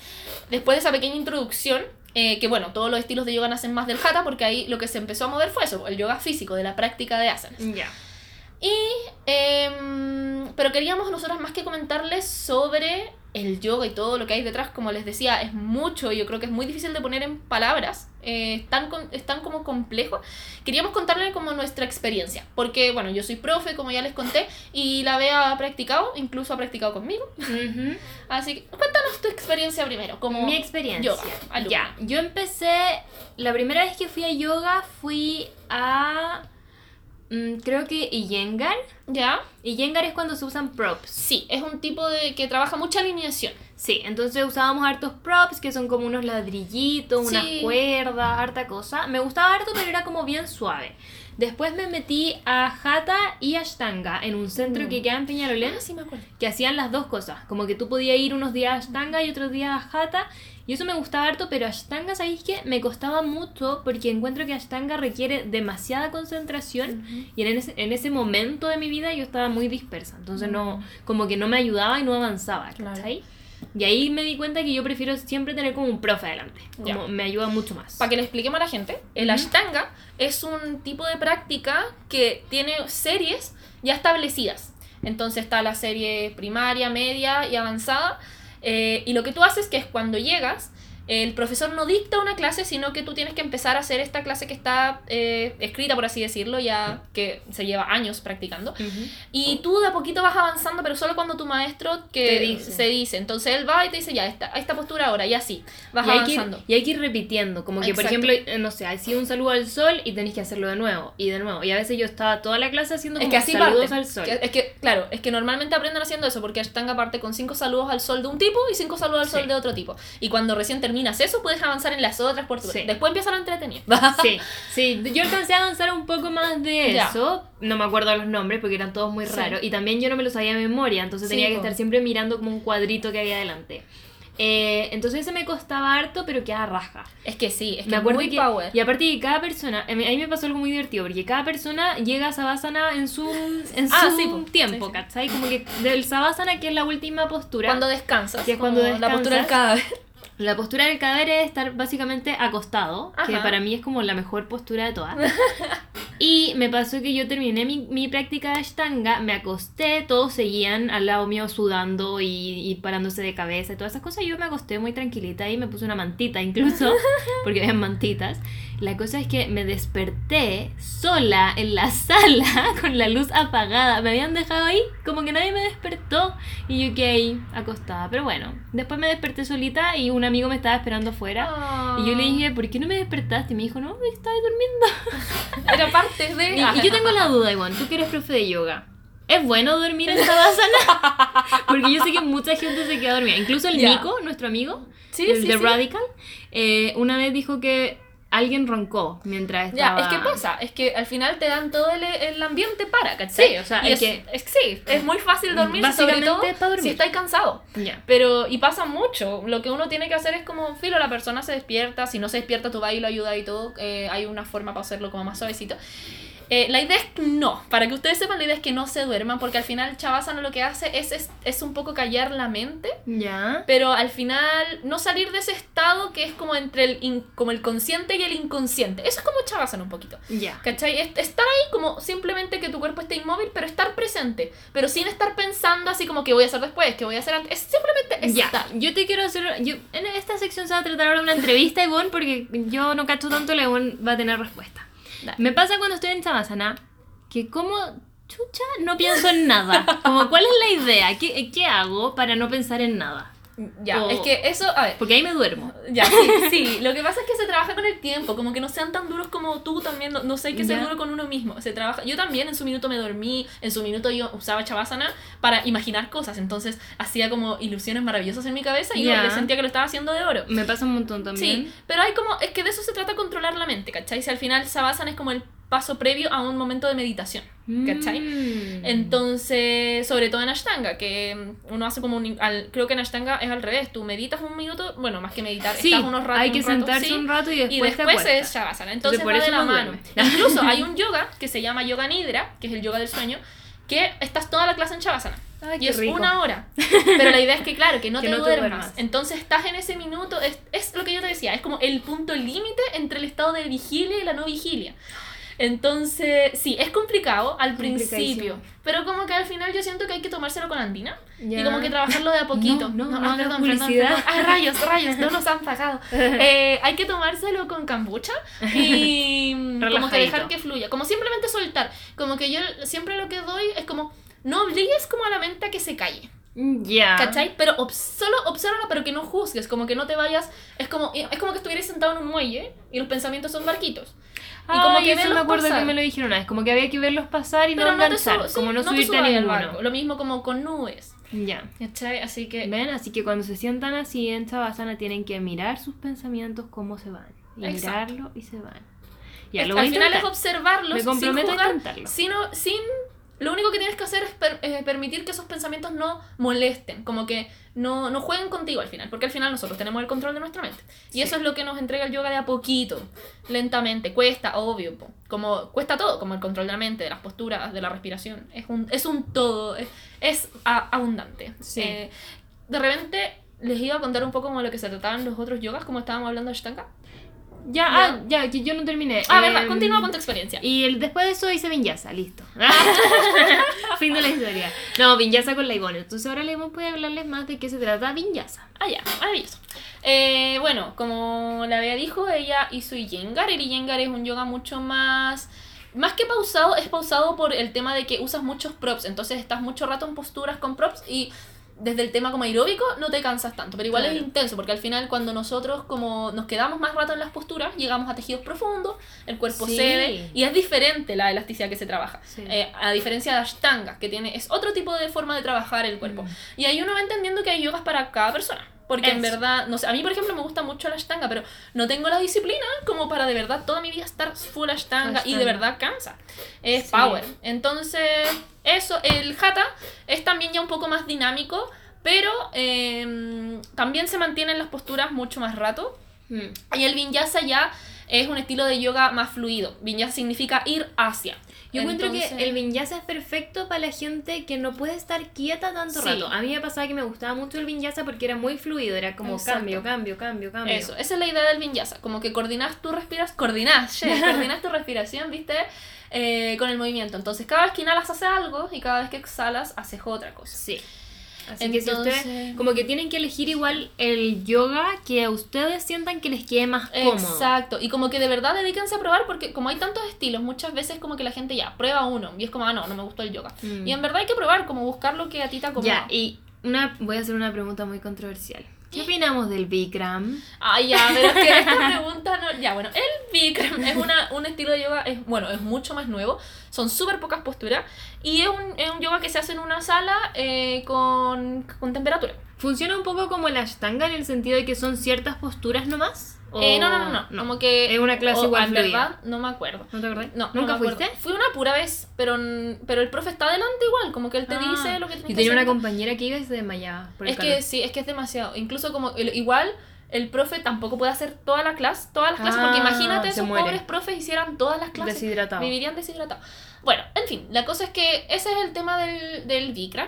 después de esa pequeña introducción, Eh, que bueno, todos los estilos de yoga nacen más del hatha porque ahí lo que se empezó a mover fue eso, el yoga físico, de la práctica de asanas. Ya. Y, em, pero queríamos nosotros más que comentarles sobre el yoga y todo lo que hay detrás, como les decía, es mucho y yo creo que es muy difícil de poner en palabras, eh, es, tan, con- es tan como complejo. Queríamos contarles como nuestra experiencia, porque bueno, yo soy profe, como ya les conté, y la Bea ha practicado, incluso ha practicado conmigo, así que cuéntanos tu experiencia primero, como Mi experiencia. yoga, ya, yo empecé, la primera vez que fui a yoga fui a, mm, creo que Iyengar. ¿Ya? Iyengar es cuando se usan props. Sí, es un tipo de que trabaja mucha alineación. Sí, entonces usábamos hartos props que son como unos ladrillitos, unas Sí. cuerdas, harta cosa. Me gustaba harto, pero era como bien suave. Después me metí a Hatha y Ashtanga en un centro Mm. que queda en Peñalolén. Ah, sí me acuerdo. que hacían las dos cosas. Como que tú podías ir unos días a Ashtanga y otros días a Hatha. Y eso me gustaba harto, pero Ashtanga, ¿sabéis qué? Me costaba mucho porque encuentro que Ashtanga requiere demasiada concentración. Y en ese, en ese momento de mi vida yo estaba muy dispersa. Entonces no, como que no me ayudaba y no avanzaba. Claro. Y ahí me di cuenta que yo prefiero siempre tener como un profe adelante. Como Ya. me ayuda mucho más. Para que le expliquemos a la gente, el Ujú. Ashtanga es un tipo de práctica que tiene series ya establecidas. Entonces está la serie primaria, media y avanzada. Eh, y lo que tú haces que es cuando llegas, el profesor no dicta una clase, sino que tú tienes que empezar a hacer esta clase que está eh, escrita, por así decirlo, ya que se lleva años practicando. Ujú. Y tú de a poquito vas avanzando, pero solo cuando tu maestro que dice. se dice. Entonces él va y te dice, ya, esta, esta postura ahora, y así. Vas y hay, que ir, avanzando. y hay que ir repitiendo, como que por Exacto. ejemplo, eh, no sé, ha sido un saludo al sol y tenéis que hacerlo de nuevo y de nuevo. Y a veces yo estaba toda la clase haciendo Es como que así saludos parte. al sol. Es que, claro, es que normalmente aprenden haciendo eso, porque Ashtanga parte con cinco saludos al sol de un tipo y cinco saludos al sol Sí. de otro tipo. Y cuando recién terminas eso, puedes avanzar en las otras posturas. Sí. Después empieza lo entretenido. Sí, sí, yo alcancé a avanzar un poco más de Ya. eso. No me acuerdo los nombres porque eran todos muy Sí. raros. Y también yo no me los sabía de memoria, entonces tenía que estar siempre mirando como un cuadrito que había adelante. Eh, entonces ese me costaba harto, pero quedaba raja. Es que sí, es que me acuerdo muy que, power. y aparte que cada persona, a mí me pasó algo muy divertido, porque cada persona llega a Savasana en su, en Ah, su sí, po. tiempo, Sí, sí. ¿cachai? Como que del Savasana, que es la última postura, Cuando descansas. Que es cuando como La postura del descansas. cadáver. La postura del cadáver es estar básicamente acostado, que para mí es como la mejor postura de todas. Y me pasó que yo terminé mi, mi práctica de Ashtanga, me acosté, todos seguían al lado mío sudando y, y parándose de cabeza y todas esas cosas. Yo me acosté muy tranquilita y me puse una mantita incluso, porque había mantitas. La cosa es que me desperté sola en la sala con la luz apagada. Me habían dejado ahí, como que nadie me despertó y yo quedé ahí acostada. Pero bueno, después me desperté solita y un amigo me estaba esperando afuera. Y yo le dije, ¿por qué no me despertaste? Y me dijo, no, estaba durmiendo. Era parte de. Y, y yo tengo la duda, Ivonne, tú que eres profe de yoga. ¿Es bueno dormir en Savasana? Porque yo sé que mucha gente se queda dormida. Incluso el. Nico, nuestro amigo, Sí, el sí, de sí. Radical, eh, una vez dijo que alguien roncó mientras Ya, estaba... es que pasa, es que al final te dan todo el, el ambiente para, ¿cachai? Sí, o sea, es que- es sí, es muy fácil dormir, sobre todo dormir. si estáis cansado. Ya. Pero, y pasa mucho, lo que uno tiene que hacer es como, filo, la persona se despierta, si no se despierta tú vas y lo ayuda y todo, eh, hay una forma para hacerlo como más suavecito. Eh, la idea es que no, para que ustedes sepan, la idea es que no se duerman, porque al final Chavasana lo que hace es, es, es un poco callar la mente, Ya. pero al final no salir de ese estado que es como entre el, in- como el consciente y el inconsciente. Eso es como Chavasana un poquito. Ya. ¿Cachai? Es- Estar ahí como simplemente que tu cuerpo esté inmóvil, pero estar presente. Pero sin estar pensando así como que voy a hacer después, que voy a hacer antes. Es simplemente Ya, estar. yo te quiero hacer. Yo, en esta sección se va a tratar ahora una entrevista, Ivonne, porque yo no cacho tanto, la Ivonne va a tener respuesta. Me pasa cuando estoy en Savasana que, como chucha, no pienso en nada. Como, ¿cuál es la idea? ¿Qué, qué hago para no pensar en nada? Ya, O- es que eso, a ver. Porque ahí me duermo. Ya, sí, sí. Lo que pasa es que se trabaja con el tiempo, como que no sean tan duros como tú también, no, no sé qué ser Ya. duro con uno mismo. Se trabaja. Yo también en su minuto me dormí, en su minuto yo usaba Chavasana para imaginar cosas, entonces hacía como ilusiones maravillosas en mi cabeza y Ya. yo sentía que lo estaba haciendo de oro. Me pasa un montón también. Sí, pero hay como, es que de eso se trata controlar la mente, ¿cachai? Si al final Savasana es como el paso previo a un momento de meditación, ¿cachai? Mm. Entonces, sobre todo en Ashtanga, que mm, uno hace como un... al- creo que en Ashtanga es al revés, tú meditas un minuto, bueno, más que meditar, Sí, estás unos ratos, hay que un rato, sentarse sí, un rato y después, y te después es Shavasana. Entonces, por va de la no mano. Incluso hay un yoga que se llama Yoga Nidra, que es el yoga del sueño, que estás toda la clase en Shavasana. Ay, y es rico. una hora. Pero la idea es que, claro, que no Que te no te duermas. duermas. Entonces estás en ese minuto, es, es lo que yo te decía, es como el punto límite entre el estado de vigilia y la no vigilia. Entonces, sí, es complicado al principio, pero como que al final yo siento que hay que tomárselo con andina Ya. y como que trabajarlo de a poquito. No, no, ah, no hagas perdón, perdón, perdón. Ay, rayos, rayos, no nos han pagado. Eh, hay que tomárselo con kombucha y como que dejar que fluya, como simplemente soltar. Como que yo siempre lo que doy es como no obligues como a la mente a que se calle. Ya. ¿Cachai? Pero ob- solo obsérvala, pero que no juzgues, como que no te vayas. Es como, es como que estuvieras sentado en un muelle y los pensamientos son barquitos. Y Y como que eso me acuerdo pasar. que me lo dijeron una vez, como que había que verlos pasar y Pero no no enganchar, sí, como no, te subirte a ninguno. barco. Lo mismo como con nubes. Ya. ¿Cachai? Así que. ¿Ven? Así que cuando se sientan así en Chavasana tienen que mirar sus pensamientos cómo se van. Y Exacto. mirarlo y se van. Ya, es- lo voy al a final es intentar. observarlos. Me comprometo a sin juzgar, intentarlo. Sino, sin. Lo único que tienes que hacer es per- eh, permitir que esos pensamientos no molesten, como que no, no jueguen contigo al final, porque al final nosotros tenemos el control de nuestra mente. Y Sí. eso es lo que nos entrega el yoga de a poquito, lentamente. Cuesta, obvio, po. como cuesta todo, como el control de la mente, de las posturas, de la respiración. Es un, es un todo, es, es abundante. Sí. Eh, de repente les iba a contar un poco como lo que se trataban los otros yogas, como estábamos hablando de Ashtanga. Ya, ah, ya, que yo no terminé. Ah, verdad, Em, continúa con tu experiencia. Y el, después de eso hice Vinyasa, listo. fin de la historia. No, Vinyasa con la Ivonne. Entonces ahora la Ivonne puede hablarles más de qué se trata Vinyasa. Ah, ya, maravilloso. Eh, bueno, como la Bea dijo, ella hizo Iyengar. El Iyengar es un yoga mucho más. Más que pausado, es pausado por el tema de que usas muchos props. Entonces estás mucho rato en posturas con props y desde el tema como aeróbico no te cansas tanto. Pero igual Claro. es intenso porque al final cuando nosotros como nos quedamos más rato en las posturas, llegamos a tejidos profundos, el cuerpo Sí. cede y es diferente la elasticidad que se trabaja. Sí. Eh, a diferencia de Ashtanga, que tiene es otro tipo de forma de trabajar el cuerpo. Mm. Y ahí uno va entendiendo que hay yogas para cada persona. Porque en verdad, no sé, a mí por ejemplo me gusta mucho la ashtanga, pero no tengo la disciplina como para de verdad toda mi vida estar full ashtanga, y de verdad cansa. Es Sí. power. Entonces, eso, el hatha es también ya un poco más dinámico, pero eh, también se mantienen las posturas mucho más rato. Mm. Y el vinyasa ya es un estilo de yoga más fluido. Vinyasa significa ir hacia. Yo encuentro que el vinyasa es perfecto para la gente que no puede estar quieta tanto Sí. rato. A mí me pasaba que me gustaba mucho el vinyasa porque era muy fluido, era como Exacto. cambio, cambio, cambio, cambio. Eso, esa es la idea del vinyasa, como que coordinas tu coordinas, che, coordinas tu respiración, ¿viste? Eh, con el movimiento. Entonces, cada vez que inhalas hace algo y cada vez que exhalas haces otra cosa. Sí. Así que si Entonces- ustedes, como que tienen que elegir igual el yoga que a ustedes sientan que les quede más cómodo. Exacto, y como que de verdad dedíquense a probar porque como hay tantos estilos, muchas veces como que la gente ya prueba uno y es como, ah, no, no me gustó el yoga. Mm. Y en verdad hay que probar, como buscar lo que a ti te acomoda. Ya, y una, voy a hacer una pregunta muy controversial. ¿Qué opinamos del Bikram? Ay, ya, pero es que esta pregunta no. Ya, bueno, el Bikram es una, un estilo de yoga, es bueno, es mucho más nuevo, son súper pocas posturas y es un, es un yoga que se hace en una sala eh, con, con temperatura. ¿Funciona un poco como la Ashtanga en el sentido de que son ciertas posturas nomás? ¿O Eh, no, no, no, no, como que. Es una clase o, igual verdad, no me acuerdo. ¿No te acordás? No, no ¿Nunca acuerdo. fuiste? Fui una pura vez, pero, pero el profe está adelante igual, como que él te Ah, dice lo que tienes Yo que tenía una hacer. compañera que iba y se desmayaba por Es que sí, es que es demasiado. Incluso como el- igual el profe tampoco puede hacer toda la clase, todas las clases, porque Ah, imagínate se esos muere. pobres profes hicieran todas las clases. Deshidratado. Vivirían deshidratados. Bueno, en fin, la cosa es que ese es el tema del, del Bikram.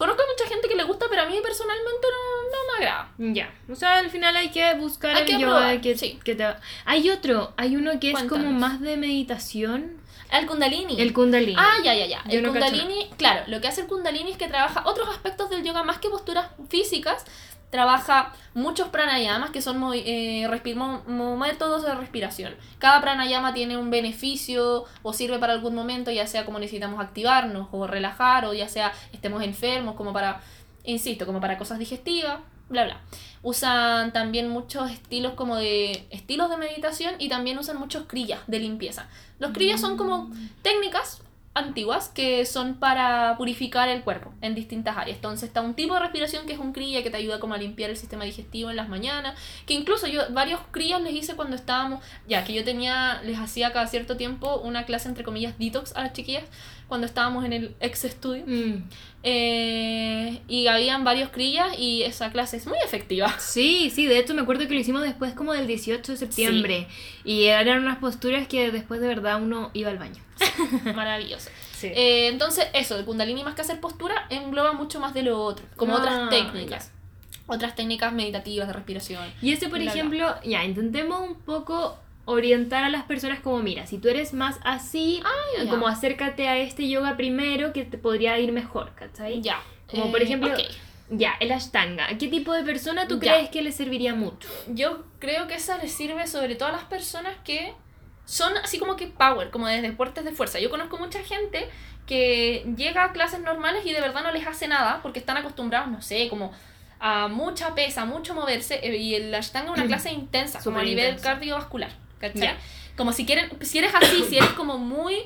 Conozco a mucha gente que le gusta, pero a mí personalmente no, no me agrada. Ya, o sea, al final hay que buscar Hay el que yoga probar, que, sí. que te Hay otro, hay uno que es como más de meditación. El Kundalini. El Kundalini. Ah, ya, ya, ya. Yo El no cacho Kundalini, claro, lo que hace el Kundalini es que trabaja otros aspectos del yoga más que posturas físicas. Trabaja muchos pranayamas que son eh, métodos de respiración. Cada pranayama tiene un beneficio o sirve para algún momento, ya sea como necesitamos activarnos o relajar, o ya sea estemos enfermos, como para, insisto, como para cosas digestivas, bla, bla. Usan también muchos estilos como de estilos de meditación y también usan muchos kriyas de limpieza. Los kriyas son como técnicas antiguas que son para purificar el cuerpo en distintas áreas. Entonces está un tipo de respiración que es un kriya que te ayuda como a limpiar el sistema digestivo en las mañanas, que incluso yo varios kriyas les hice cuando estábamos, ya que yo tenía, les hacía cada cierto tiempo una clase entre comillas detox a las chiquillas cuando estábamos en el ex estudio. Mm. Eh, y habían varios kriyas y esa clase es muy efectiva. Sí, sí, de hecho me acuerdo que lo hicimos después como del 18 de septiembre. Y eran unas posturas que después de verdad uno iba al baño. Maravilloso. Sí. Eh, entonces, eso, el Kundalini más que hacer postura engloba mucho más de lo otro, como Ah, otras técnicas. Otras técnicas meditativas de respiración. Y ese, por Bla, bla. ejemplo, ya, intentemos un poco orientar a las personas como, mira, si tú eres más así, Ah, como acércate a este yoga primero que te podría ir mejor, ¿cachai? Ya. Como por Eh, ejemplo, ya, el ashtanga. ¿A qué tipo de persona tú Ya. crees que le serviría mucho? Yo creo que esa les sirve sobre todo a las personas que son así como que power, como de deportes de fuerza. Yo conozco mucha gente que llega a clases normales y de verdad no les hace nada porque están acostumbrados, no sé, como a mucha pesa, mucho moverse eh, y el ashtanga es una clase intensa, como a nivel cardiovascular, ¿cachai? Ya. Como si quieren, si eres así, si eres como muy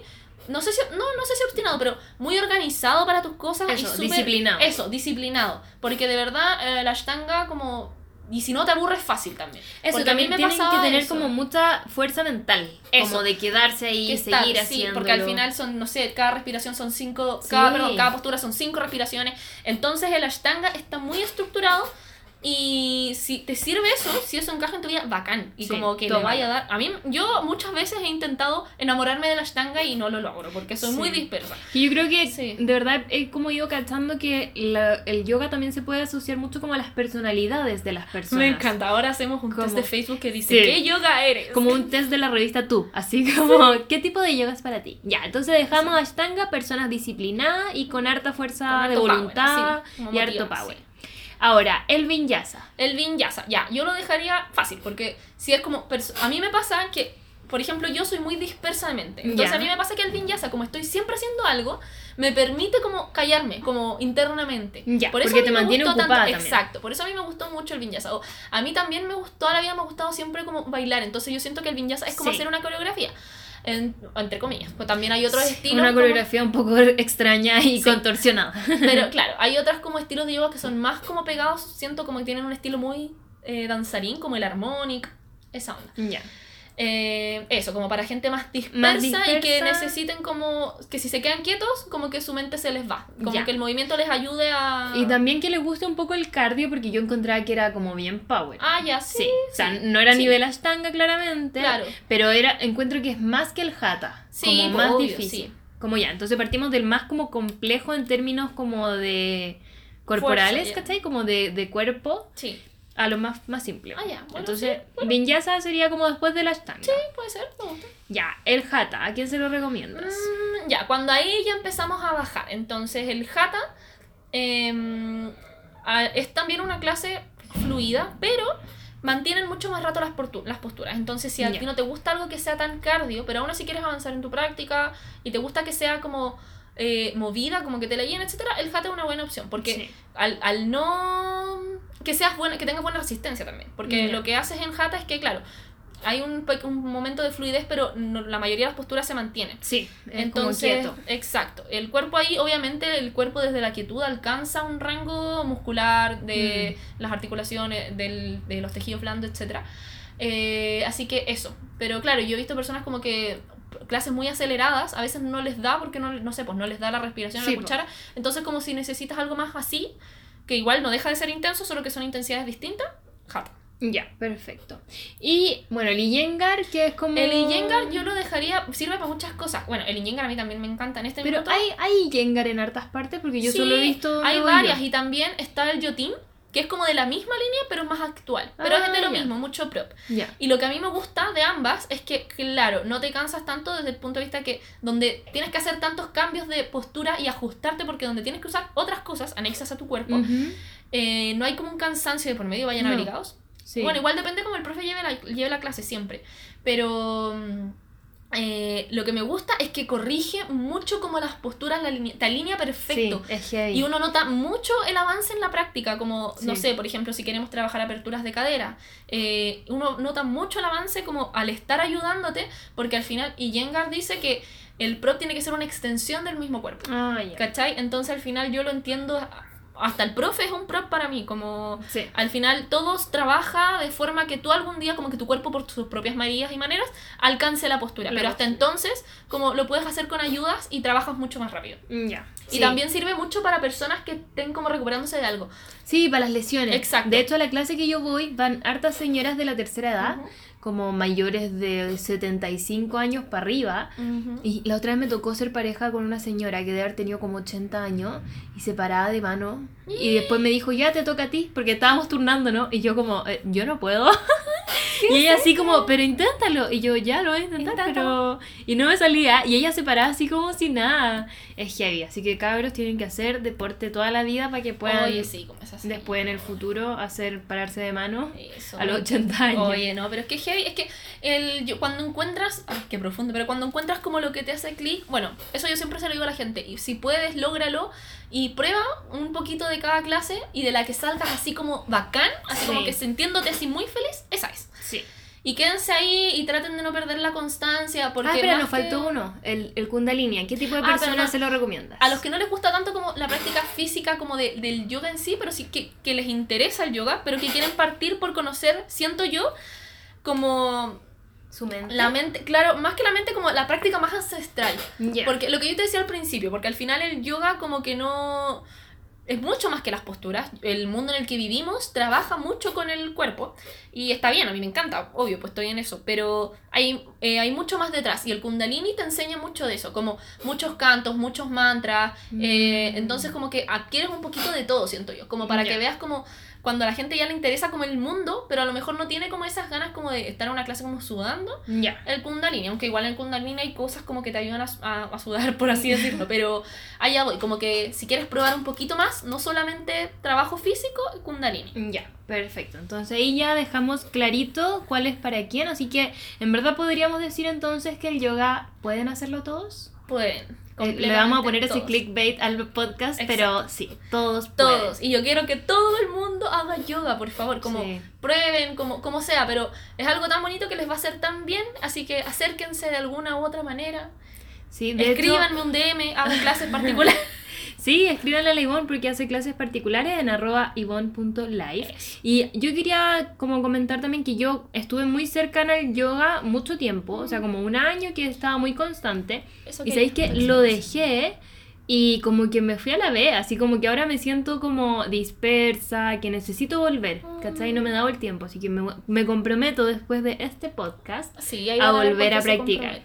no sé si no, no sé si obstinado, pero muy organizado para tus cosas y Eso, súper- disciplinado. Eso, disciplinado, porque de verdad eh, la ashtanga como y si no te aburres fácil también. Eso mí también me tienen que tener eso. como mucha fuerza mental, Eso. como de quedarse ahí y seguir sí, haciendo. porque al final son, no sé, cada respiración son cinco, Sí. cada, perdón, cada postura son cinco respiraciones. Entonces el Ashtanga está muy estructurado y si te sirve eso, si eso encaja en tu vida, bacán. Y Sí, como que toma. vaya a dar. A mí, yo muchas veces he intentado enamorarme del Ashtanga y no lo logro porque soy muy dispersa. Y yo creo que Sí. de verdad he como ido cachando que la- el yoga también se puede asociar mucho como a las personalidades de las personas. Me encanta. Ahora hacemos un test de Facebook que dice. ¿Qué yoga eres? Como un test de la revista Tú, así como, ¿qué tipo de yoga es para ti? Ya, entonces dejamos a Ashtanga, personas disciplinadas y con harta fuerza Con de power, voluntad como y harto power. Ahora, el vinyasa. El vinyasa, ya, yo lo dejaría fácil, porque si es como, a mí me pasa que, por ejemplo, yo soy muy dispersa de mente, entonces a mí me pasa que el vinyasa, como estoy siempre haciendo algo, me permite como callarme, como internamente. Ya, por eso porque te mantiene ocupada tanto, también. exacto, por eso a mí me gustó mucho el vinyasa. O, a mí también me gustó, toda la vida me ha gustado siempre como bailar, entonces yo siento que el vinyasa es como Sí. hacer una coreografía. En- entre comillas, pues también hay otros estilos. Una como- coreografía un poco extraña y Sí. contorsionada. pero claro, hay otras como estilos de yoga que son más como pegados, siento como que tienen un estilo muy eh, danzarín, como el harmonic, esa onda. ya. Eh, eso, como para gente más dispersa, Más y que necesiten como que si se quedan quietos, como que su mente se les va, como Ya. que el movimiento les ayude a... Y también que le guste un poco el cardio porque yo encontraba que era como bien power. Ah, ya, sí. Sí, o sea, no era sí. nivel ashtanga claramente, Claro. pero era encuentro que es más que el hatha, Sí, como pues, más obvio, difícil. Como ya, entonces partimos del más como complejo en términos como de corporales, Fuerza. ¿cachai? Como de, de cuerpo Sí, a lo más, más simple. Ah, ya, bueno, entonces, sí, bueno. vinyasa sería como después del ashtanga. sí, puede ser, me gusta. Ya, el hatha, ¿a quién se lo recomiendas? Mm, ya, cuando ahí ya empezamos a bajar. Entonces el Hatha em, a- es también una clase fluida, pero mantienen mucho más rato las, las posturas. Entonces si a ti no te gusta algo que sea tan cardio, pero aún así quieres avanzar en tu práctica y te gusta que sea como eh, movida, como que te la llene, etcétera, el Hatha es una buena opción. Porque Sí. al, al no... Que seas buena, que tengas buena resistencia también. Porque lo que haces en Hatha es que, claro, hay un, un momento de fluidez, pero no- la mayoría de las posturas se mantienen. Sí, es Entonces, como quieto. exacto. El cuerpo ahí, obviamente, el cuerpo desde la quietud alcanza un rango muscular de Mm. las articulaciones, del, de los tejidos blandos, etc. así que eso. Pero claro, yo he visto personas como que clases muy aceleradas, a veces no les da porque no, no sé, pues no les da la respiración a Sí, la cuchara. Entonces, como si necesitas algo más así, que igual no deja de ser intenso, solo que son intensidades distintas, jata. Ya, perfecto. Y bueno, el Iyengar, que es como... El Iyengar yo lo dejaría, sirve para muchas cosas. Bueno, el Iyengar a mí también me encanta en este Pero minuto. hay, hay Iyengar en hartas partes porque yo Sí, solo he visto... Hay varias y también está el Yotin, que es como de la misma línea pero más actual. Pero Ah, es de lo ya. mismo, mucho prop. Y lo que a mí me gusta de ambas es que, claro, no te cansas tanto desde el punto de vista que donde tienes que hacer tantos cambios de postura y ajustarte porque donde tienes que usar otras cosas anexas a tu cuerpo, eh, no hay como un cansancio de por medio, vayan No. abrigados. Sí. Bueno, igual depende como el profe lleve la, lleve la clase siempre. Pero mm, eh, lo que me gusta es que corrige mucho como las posturas, la línea, te alinea perfecto. Sí, es heavy. Y uno nota mucho el avance en la práctica, como, no sé, por ejemplo, si queremos trabajar aperturas de cadera, eh, uno nota mucho el avance como al estar ayudándote, porque al final, y Jengar dice que el prop tiene que ser una extensión del mismo cuerpo, Ah. ¿cachai? Entonces al final yo lo entiendo, hasta el profe es un prop para mí, como... Sí. Al final todos trabaja de forma que tú algún día como que tu cuerpo por sus propias medidas y maneras alcance la postura. Pero hasta entonces como lo puedes hacer con ayudas y trabajas mucho más rápido. Ya. Y Sí. también sirve mucho para personas que estén como recuperándose de algo. Sí, para las lesiones. Exacto. De hecho, a la clase que yo voy van hartas señoras de la tercera edad. Como mayores de 75 años para arriba. Y la otra vez me tocó ser pareja con una señora que debe haber tenido como 80 años y se paraba de mano. Y después me dijo, ya te toca a ti, porque estábamos turnando, ¿no? Y yo como, "Eh, yo no puedo. Y ella así como, pero inténtalo. Y yo, ya lo voy a intentar, Inténtalo. pero... Y no me salía. Y ella se paraba así como si nada. Es heavy. Así que cabros tienen que hacer deporte toda la vida para que puedan Oye, sí, como después en el futuro hacer pararse de mano Eso. a los 80 años. Oye, no, pero es que es heavy, es que el, yo- cuando encuentras, ay, qué profundo, pero cuando encuentras como lo que te hace clic, bueno, eso yo siempre se lo digo a la gente, y si puedes, lógralo y prueba un poquito de cada clase y de la que salgas así como bacán, así Sí. como que sintiéndote así muy feliz, esa es. Sí. Y quédense ahí y traten de no perder la constancia, porque ah, pero más nos que- faltó uno, el, el Kundalini. ¿A qué tipo de Ah, personas se lo recomiendas? A los que no les gusta tanto como la práctica física como de- del yoga en sí, pero sí que, que les interesa el yoga, pero que quieren partir por conocer, siento yo, como Su mente. la mente, claro, más que la mente, como la práctica más ancestral. Porque lo que yo te decía al principio, porque al final el yoga como que no... Es mucho más que las posturas. El mundo en el que vivimos trabaja mucho con el cuerpo. Y está bien, a mí me encanta, obvio, pues estoy en eso. Pero hay, eh, hay mucho más detrás. Y el kundalini te enseña mucho de eso. Como muchos cantos, muchos mantras. eh, Mm. entonces como que adquieres un poquito de todo, siento yo. Como para que veas como cuando a la gente ya le interesa como el mundo, pero a lo mejor no tiene como esas ganas como de estar en una clase como sudando Ya. el kundalini, aunque igual en el kundalini hay cosas como que te ayudan a, a- a sudar, por así decirlo, pero allá voy, como que si quieres probar un poquito más, no solamente trabajo físico, kundalini. Ya, perfecto. Entonces ahí ya dejamos clarito cuál es para quién. Así que en verdad podríamos decir entonces que el yoga pueden hacerlo todos. Pueden. Eh, le vamos a poner ese todos. clickbait al podcast, Exacto. pero sí, todos pueden. Todos. Y yo quiero que todo el mundo haga yoga, por favor. Como Sí. prueben, como, como sea, pero es algo tan bonito que les va a hacer tan bien, así que acérquense de alguna u otra manera. Sí, de hecho- Escríbanme un DM, hago clases particulares. Sí, escríbanle a la Ivonne porque hace clases particulares en arroba ivonne.live. Y yo quería como comentar también que yo estuve muy cercana al yoga mucho tiempo, o sea, como un año que estaba muy constante. Eso Y sabéis que lo dejé y como que me fui a la vez, así como que ahora me siento como dispersa, que necesito volver, ¿cachai? No me he dado el tiempo, así que me, me comprometo después de este podcast Sí, a volver a practicar.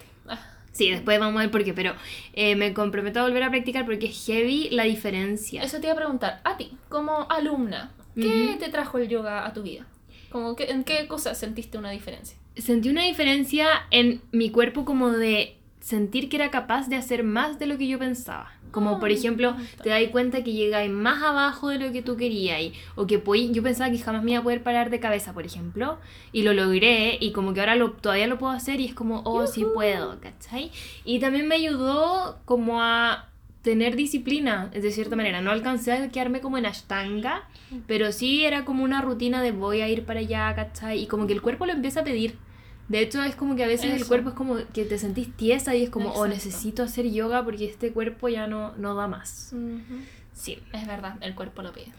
Sí, después vamos a ver por qué, pero eh, me comprometo a volver a practicar porque es heavy la diferencia. Eso te iba a preguntar, a ti, como alumna, ¿qué te trajo el yoga a tu vida? Como que, ¿En qué cosas sentiste una diferencia? Sentí una diferencia en mi cuerpo como de sentir que era capaz de hacer más de lo que yo pensaba. Como por ejemplo, te das cuenta que llegáis más abajo de lo que tú querías y- o que podí- yo pensaba que jamás me iba a poder parar de cabeza, por ejemplo, y lo logré y como que ahora lo, todavía lo puedo hacer y es como, oh, sí puedo, ¿cachai? Y también me ayudó como a tener disciplina, de cierta manera. No alcancé a quedarme como en ashtanga, pero sí era como una rutina de voy a ir para allá, ¿cachai? Y como que el cuerpo lo empieza a pedir. De hecho, es como que a veces el cuerpo es como que te sentís tiesa y es como, oh, Exacto. necesito hacer yoga porque este cuerpo ya no, no da más. Sí, Es verdad, el cuerpo lo pide.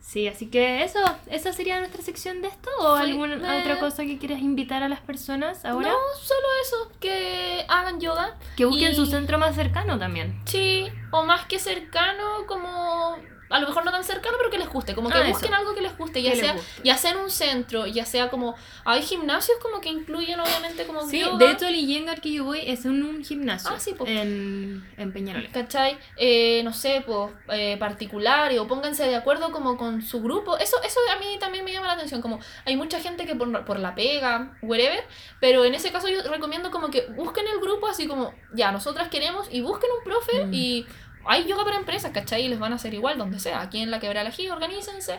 sí, así que eso, esa sería nuestra sección de esto o Sí, alguna otra cosa que quieras invitar a las personas ahora. No, solo eso, que hagan yoga. Que busquen y- su centro más cercano también. Sí, o más que cercano, como a lo mejor no tan cercano, pero que les guste, como que Ah, eso. busquen algo que les guste, ya sea, ya sea en un centro, ya sea como, hay gimnasios como que incluyen obviamente como Sí, yoga. de hecho el Iyengar que yo voy es en un gimnasio Ah, sí, po. en, en Peñarol. ¿Cachai? Eh, no sé, pues, eh, particulares, o pónganse de acuerdo como con su grupo. Eso, eso a mí también me llama la atención, como hay mucha gente que por, por la pega, wherever, pero en ese caso yo recomiendo como que busquen el grupo así como, ya, nosotras queremos, y busquen un profe Mm. y hay yoga para empresas, ¿cachai? Y les van a hacer igual donde sea, aquí en la quebrada la G, organícense.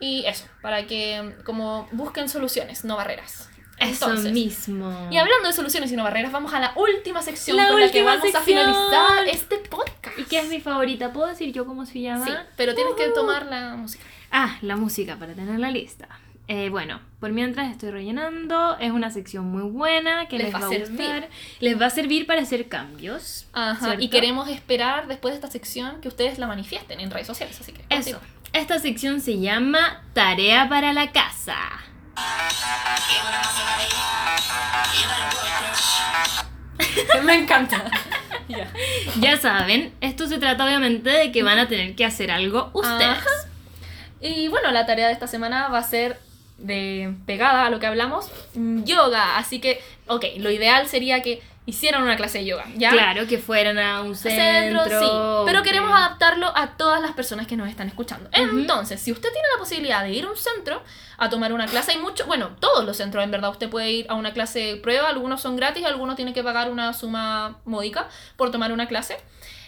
Y eso, para que como busquen soluciones, no barreras. Eso Entonces, mismo. y hablando de soluciones y no barreras, vamos a la última sección La con la que última vamos a sección. finalizar este podcast. ¿Y qué es mi favorita? ¿Puedo decir yo cómo se llama? Sí, pero tienes que Ujú. tomar la música. Ah, la música para tener la lista. Eh, bueno, por mientras estoy rellenando, es una sección muy buena que les, Les va a servir. gustar. Les va a servir para hacer cambios. Ajá. Y queremos esperar después de esta sección que ustedes la manifiesten en redes sociales, así que. Eso. Esta sección se llama Tarea para la casa. Me encanta. Ya. Ya saben, esto se trata obviamente de que van a tener que hacer algo ustedes. Ajá. Y bueno, la tarea de esta semana va a ser de pegada a lo que hablamos, mm, yoga. Así que, ok, lo ideal sería que hicieran una clase de yoga, ¿ya? Claro, que fueran a un centro. Centro, sí. Pero queremos que- adaptarlo a todas las personas que nos están escuchando. Entonces, si usted tiene la posibilidad de ir a un centro a tomar una clase, hay mucho, bueno, todos los centros en verdad, usted puede ir a una clase de prueba, algunos son gratis, algunos tiene que pagar una suma módica por tomar una clase.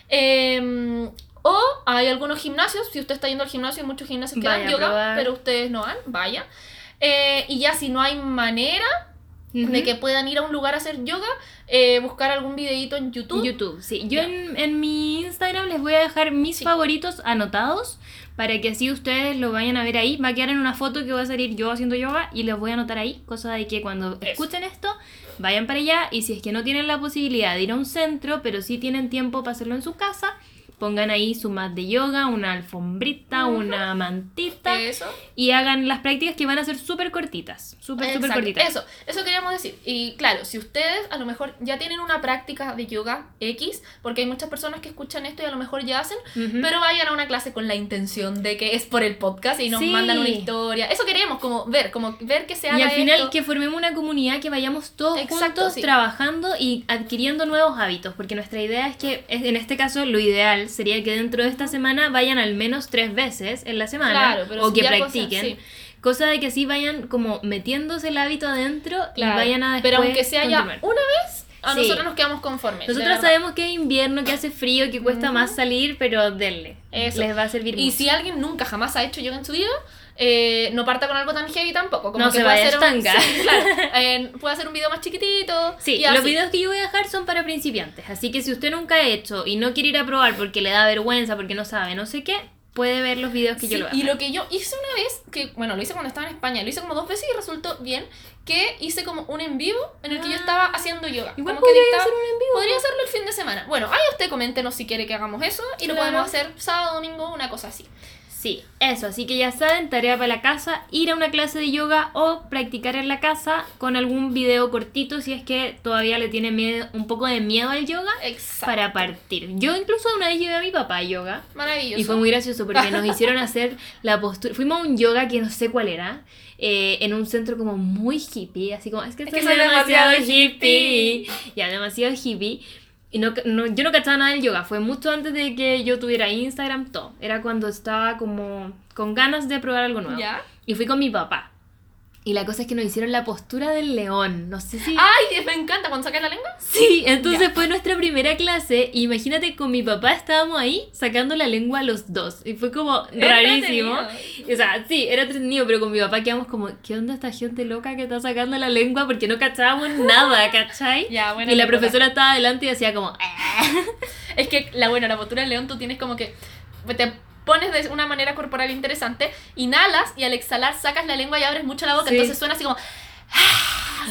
Eh, o hay algunos gimnasios, si usted está yendo al gimnasio, hay muchos gimnasios que Vaya dan yoga, pero ustedes no van, vaya. Eh, y ya si no hay manera de que puedan ir a un lugar a hacer yoga, eh, buscar algún videito en YouTube. YouTube, sí. Yo en, en mi Instagram les voy a dejar mis Sí. favoritos anotados para que así ustedes lo vayan a ver ahí. Va a quedar en una foto que va a salir yo haciendo yoga y les voy a anotar ahí, cosa de que cuando Eso. escuchen esto vayan para allá y si es que no tienen la posibilidad de ir a un centro, pero sí tienen tiempo para hacerlo en su casa, pongan ahí su mat de yoga, una alfombrita, una mantita Eso. y hagan las prácticas que van a ser súper cortitas, súper, súper cortitas. Eso, eso queríamos decir. Y claro, si ustedes a lo mejor ya tienen una práctica de yoga X, porque hay muchas personas que escuchan esto y a lo mejor ya hacen, pero vayan a una clase con la intención de que es por el podcast y nos Sí. mandan una historia. Eso queremos, como ver, como ver que se haga Y al final esto. que formemos una comunidad, que vayamos todos Exacto, juntos sí. trabajando y adquiriendo nuevos hábitos, porque nuestra idea es que, en este caso, lo ideal sería que dentro de esta semana vayan al menos tres veces en la semana Claro, pero o que practiquen. sí. Cosa de que así vayan como metiéndose el hábito adentro Claro, y vayan a después Pero aunque sea ya una vez, a Sí. nosotros nos quedamos conformes. Nosotros sabemos que es invierno, que hace frío, que cuesta más salir, pero denle. Eso. Les va a servir Y mucho. si alguien nunca jamás ha hecho yoga en su vida, eh, no parta con algo tan heavy tampoco. Como No que se puede hacer un- sí, claro, eh, puede hacer un video más chiquitito. Sí, y los videos que yo voy a dejar son para principiantes, así que si usted nunca ha hecho y no quiere ir a probar porque le da vergüenza, porque no sabe, no sé qué, puede ver los videos que yo Sí, le voy a y lo que yo hice una vez, que bueno, lo hice cuando estaba en España, lo hice como dos veces y resultó bien, que hice como un en vivo en el que yo Ah. estaba haciendo yoga. Igual Como que podría dictaba- hacer un en vivo. Podría hacerlo el fin de semana. Bueno, ahí usted coméntenos si quiere que hagamos eso y lo Claro. podemos hacer sábado, domingo, una cosa así. Sí, eso, así que ya saben, tarea para la casa, ir a una clase de yoga o practicar en la casa con algún video cortito si es que todavía le tiene miedo, un poco de miedo al yoga Exacto. para partir. Yo incluso una vez llevé a mi papá a yoga Maravilloso. y fue muy gracioso porque nos hicieron hacer la postura. Fuimos a un yoga que no sé cuál era, eh, en un centro como muy hippie, así como, es que, Es soy que soy demasiado, demasiado hippie. Ya, demasiado hippie. Y no, no- yo no cachaba nada del yoga, fue mucho antes de que yo tuviera Instagram, todo. Era cuando estaba como con ganas de probar algo nuevo. ¿Ya? Y fui con mi papá. Y la cosa es que nos hicieron la postura del león. No sé si. ¡Ay! Me encanta cuando sacas la lengua. Sí, entonces Ya. fue nuestra primera clase. Imagínate, con mi papá estábamos ahí sacando la lengua los dos. Y fue como rarísimo. O sea, sí, era entretenido, pero con mi papá quedamos como, ¿qué onda esta gente loca que está sacando la lengua? Porque no cachábamos nada, ¿cachai? Ya, y la profesora estaba adelante y decía como, "Ah". Es que la buena, la postura del león, tú tienes como que te pones de una manera corporal interesante, inhalas y al exhalar sacas la lengua y abres mucho la boca, Sí. entonces suena así como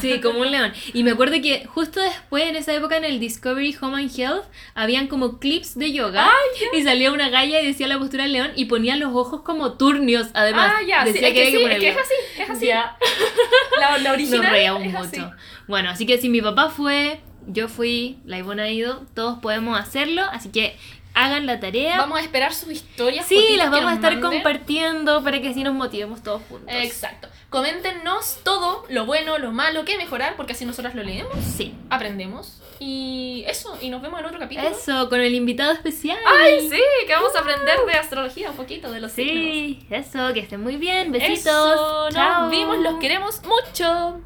Sí, como un león. Y me acuerdo que justo después, en esa época, en el Discovery Home and Health, habían como clips de yoga. y salía una galla y decía la postura del león y ponía los ojos como turnios, además. ah, ya, sí, decía es que, había sí, es que es así, es así. La, la original Nos reíamos es mucho. así. Bueno, así que si mi papá fue, yo fui, la Ivonne ha ido, todos podemos hacerlo, así que hagan la tarea. Vamos a esperar sus historias. sí, las vamos a estar manden. compartiendo para que así nos motivemos todos juntos. Exacto. Coméntenos todo, lo bueno, lo malo, qué mejorar, porque así nosotras lo leemos, Sí. aprendemos. Y eso, y nos vemos en otro capítulo. Eso, con el invitado especial. ¡Ay, sí! Que vamos a aprender de astrología un poquito, de los signos. Sí, eso, que estén muy bien. Besitos. Eso, Chao. nos vimos, los queremos mucho.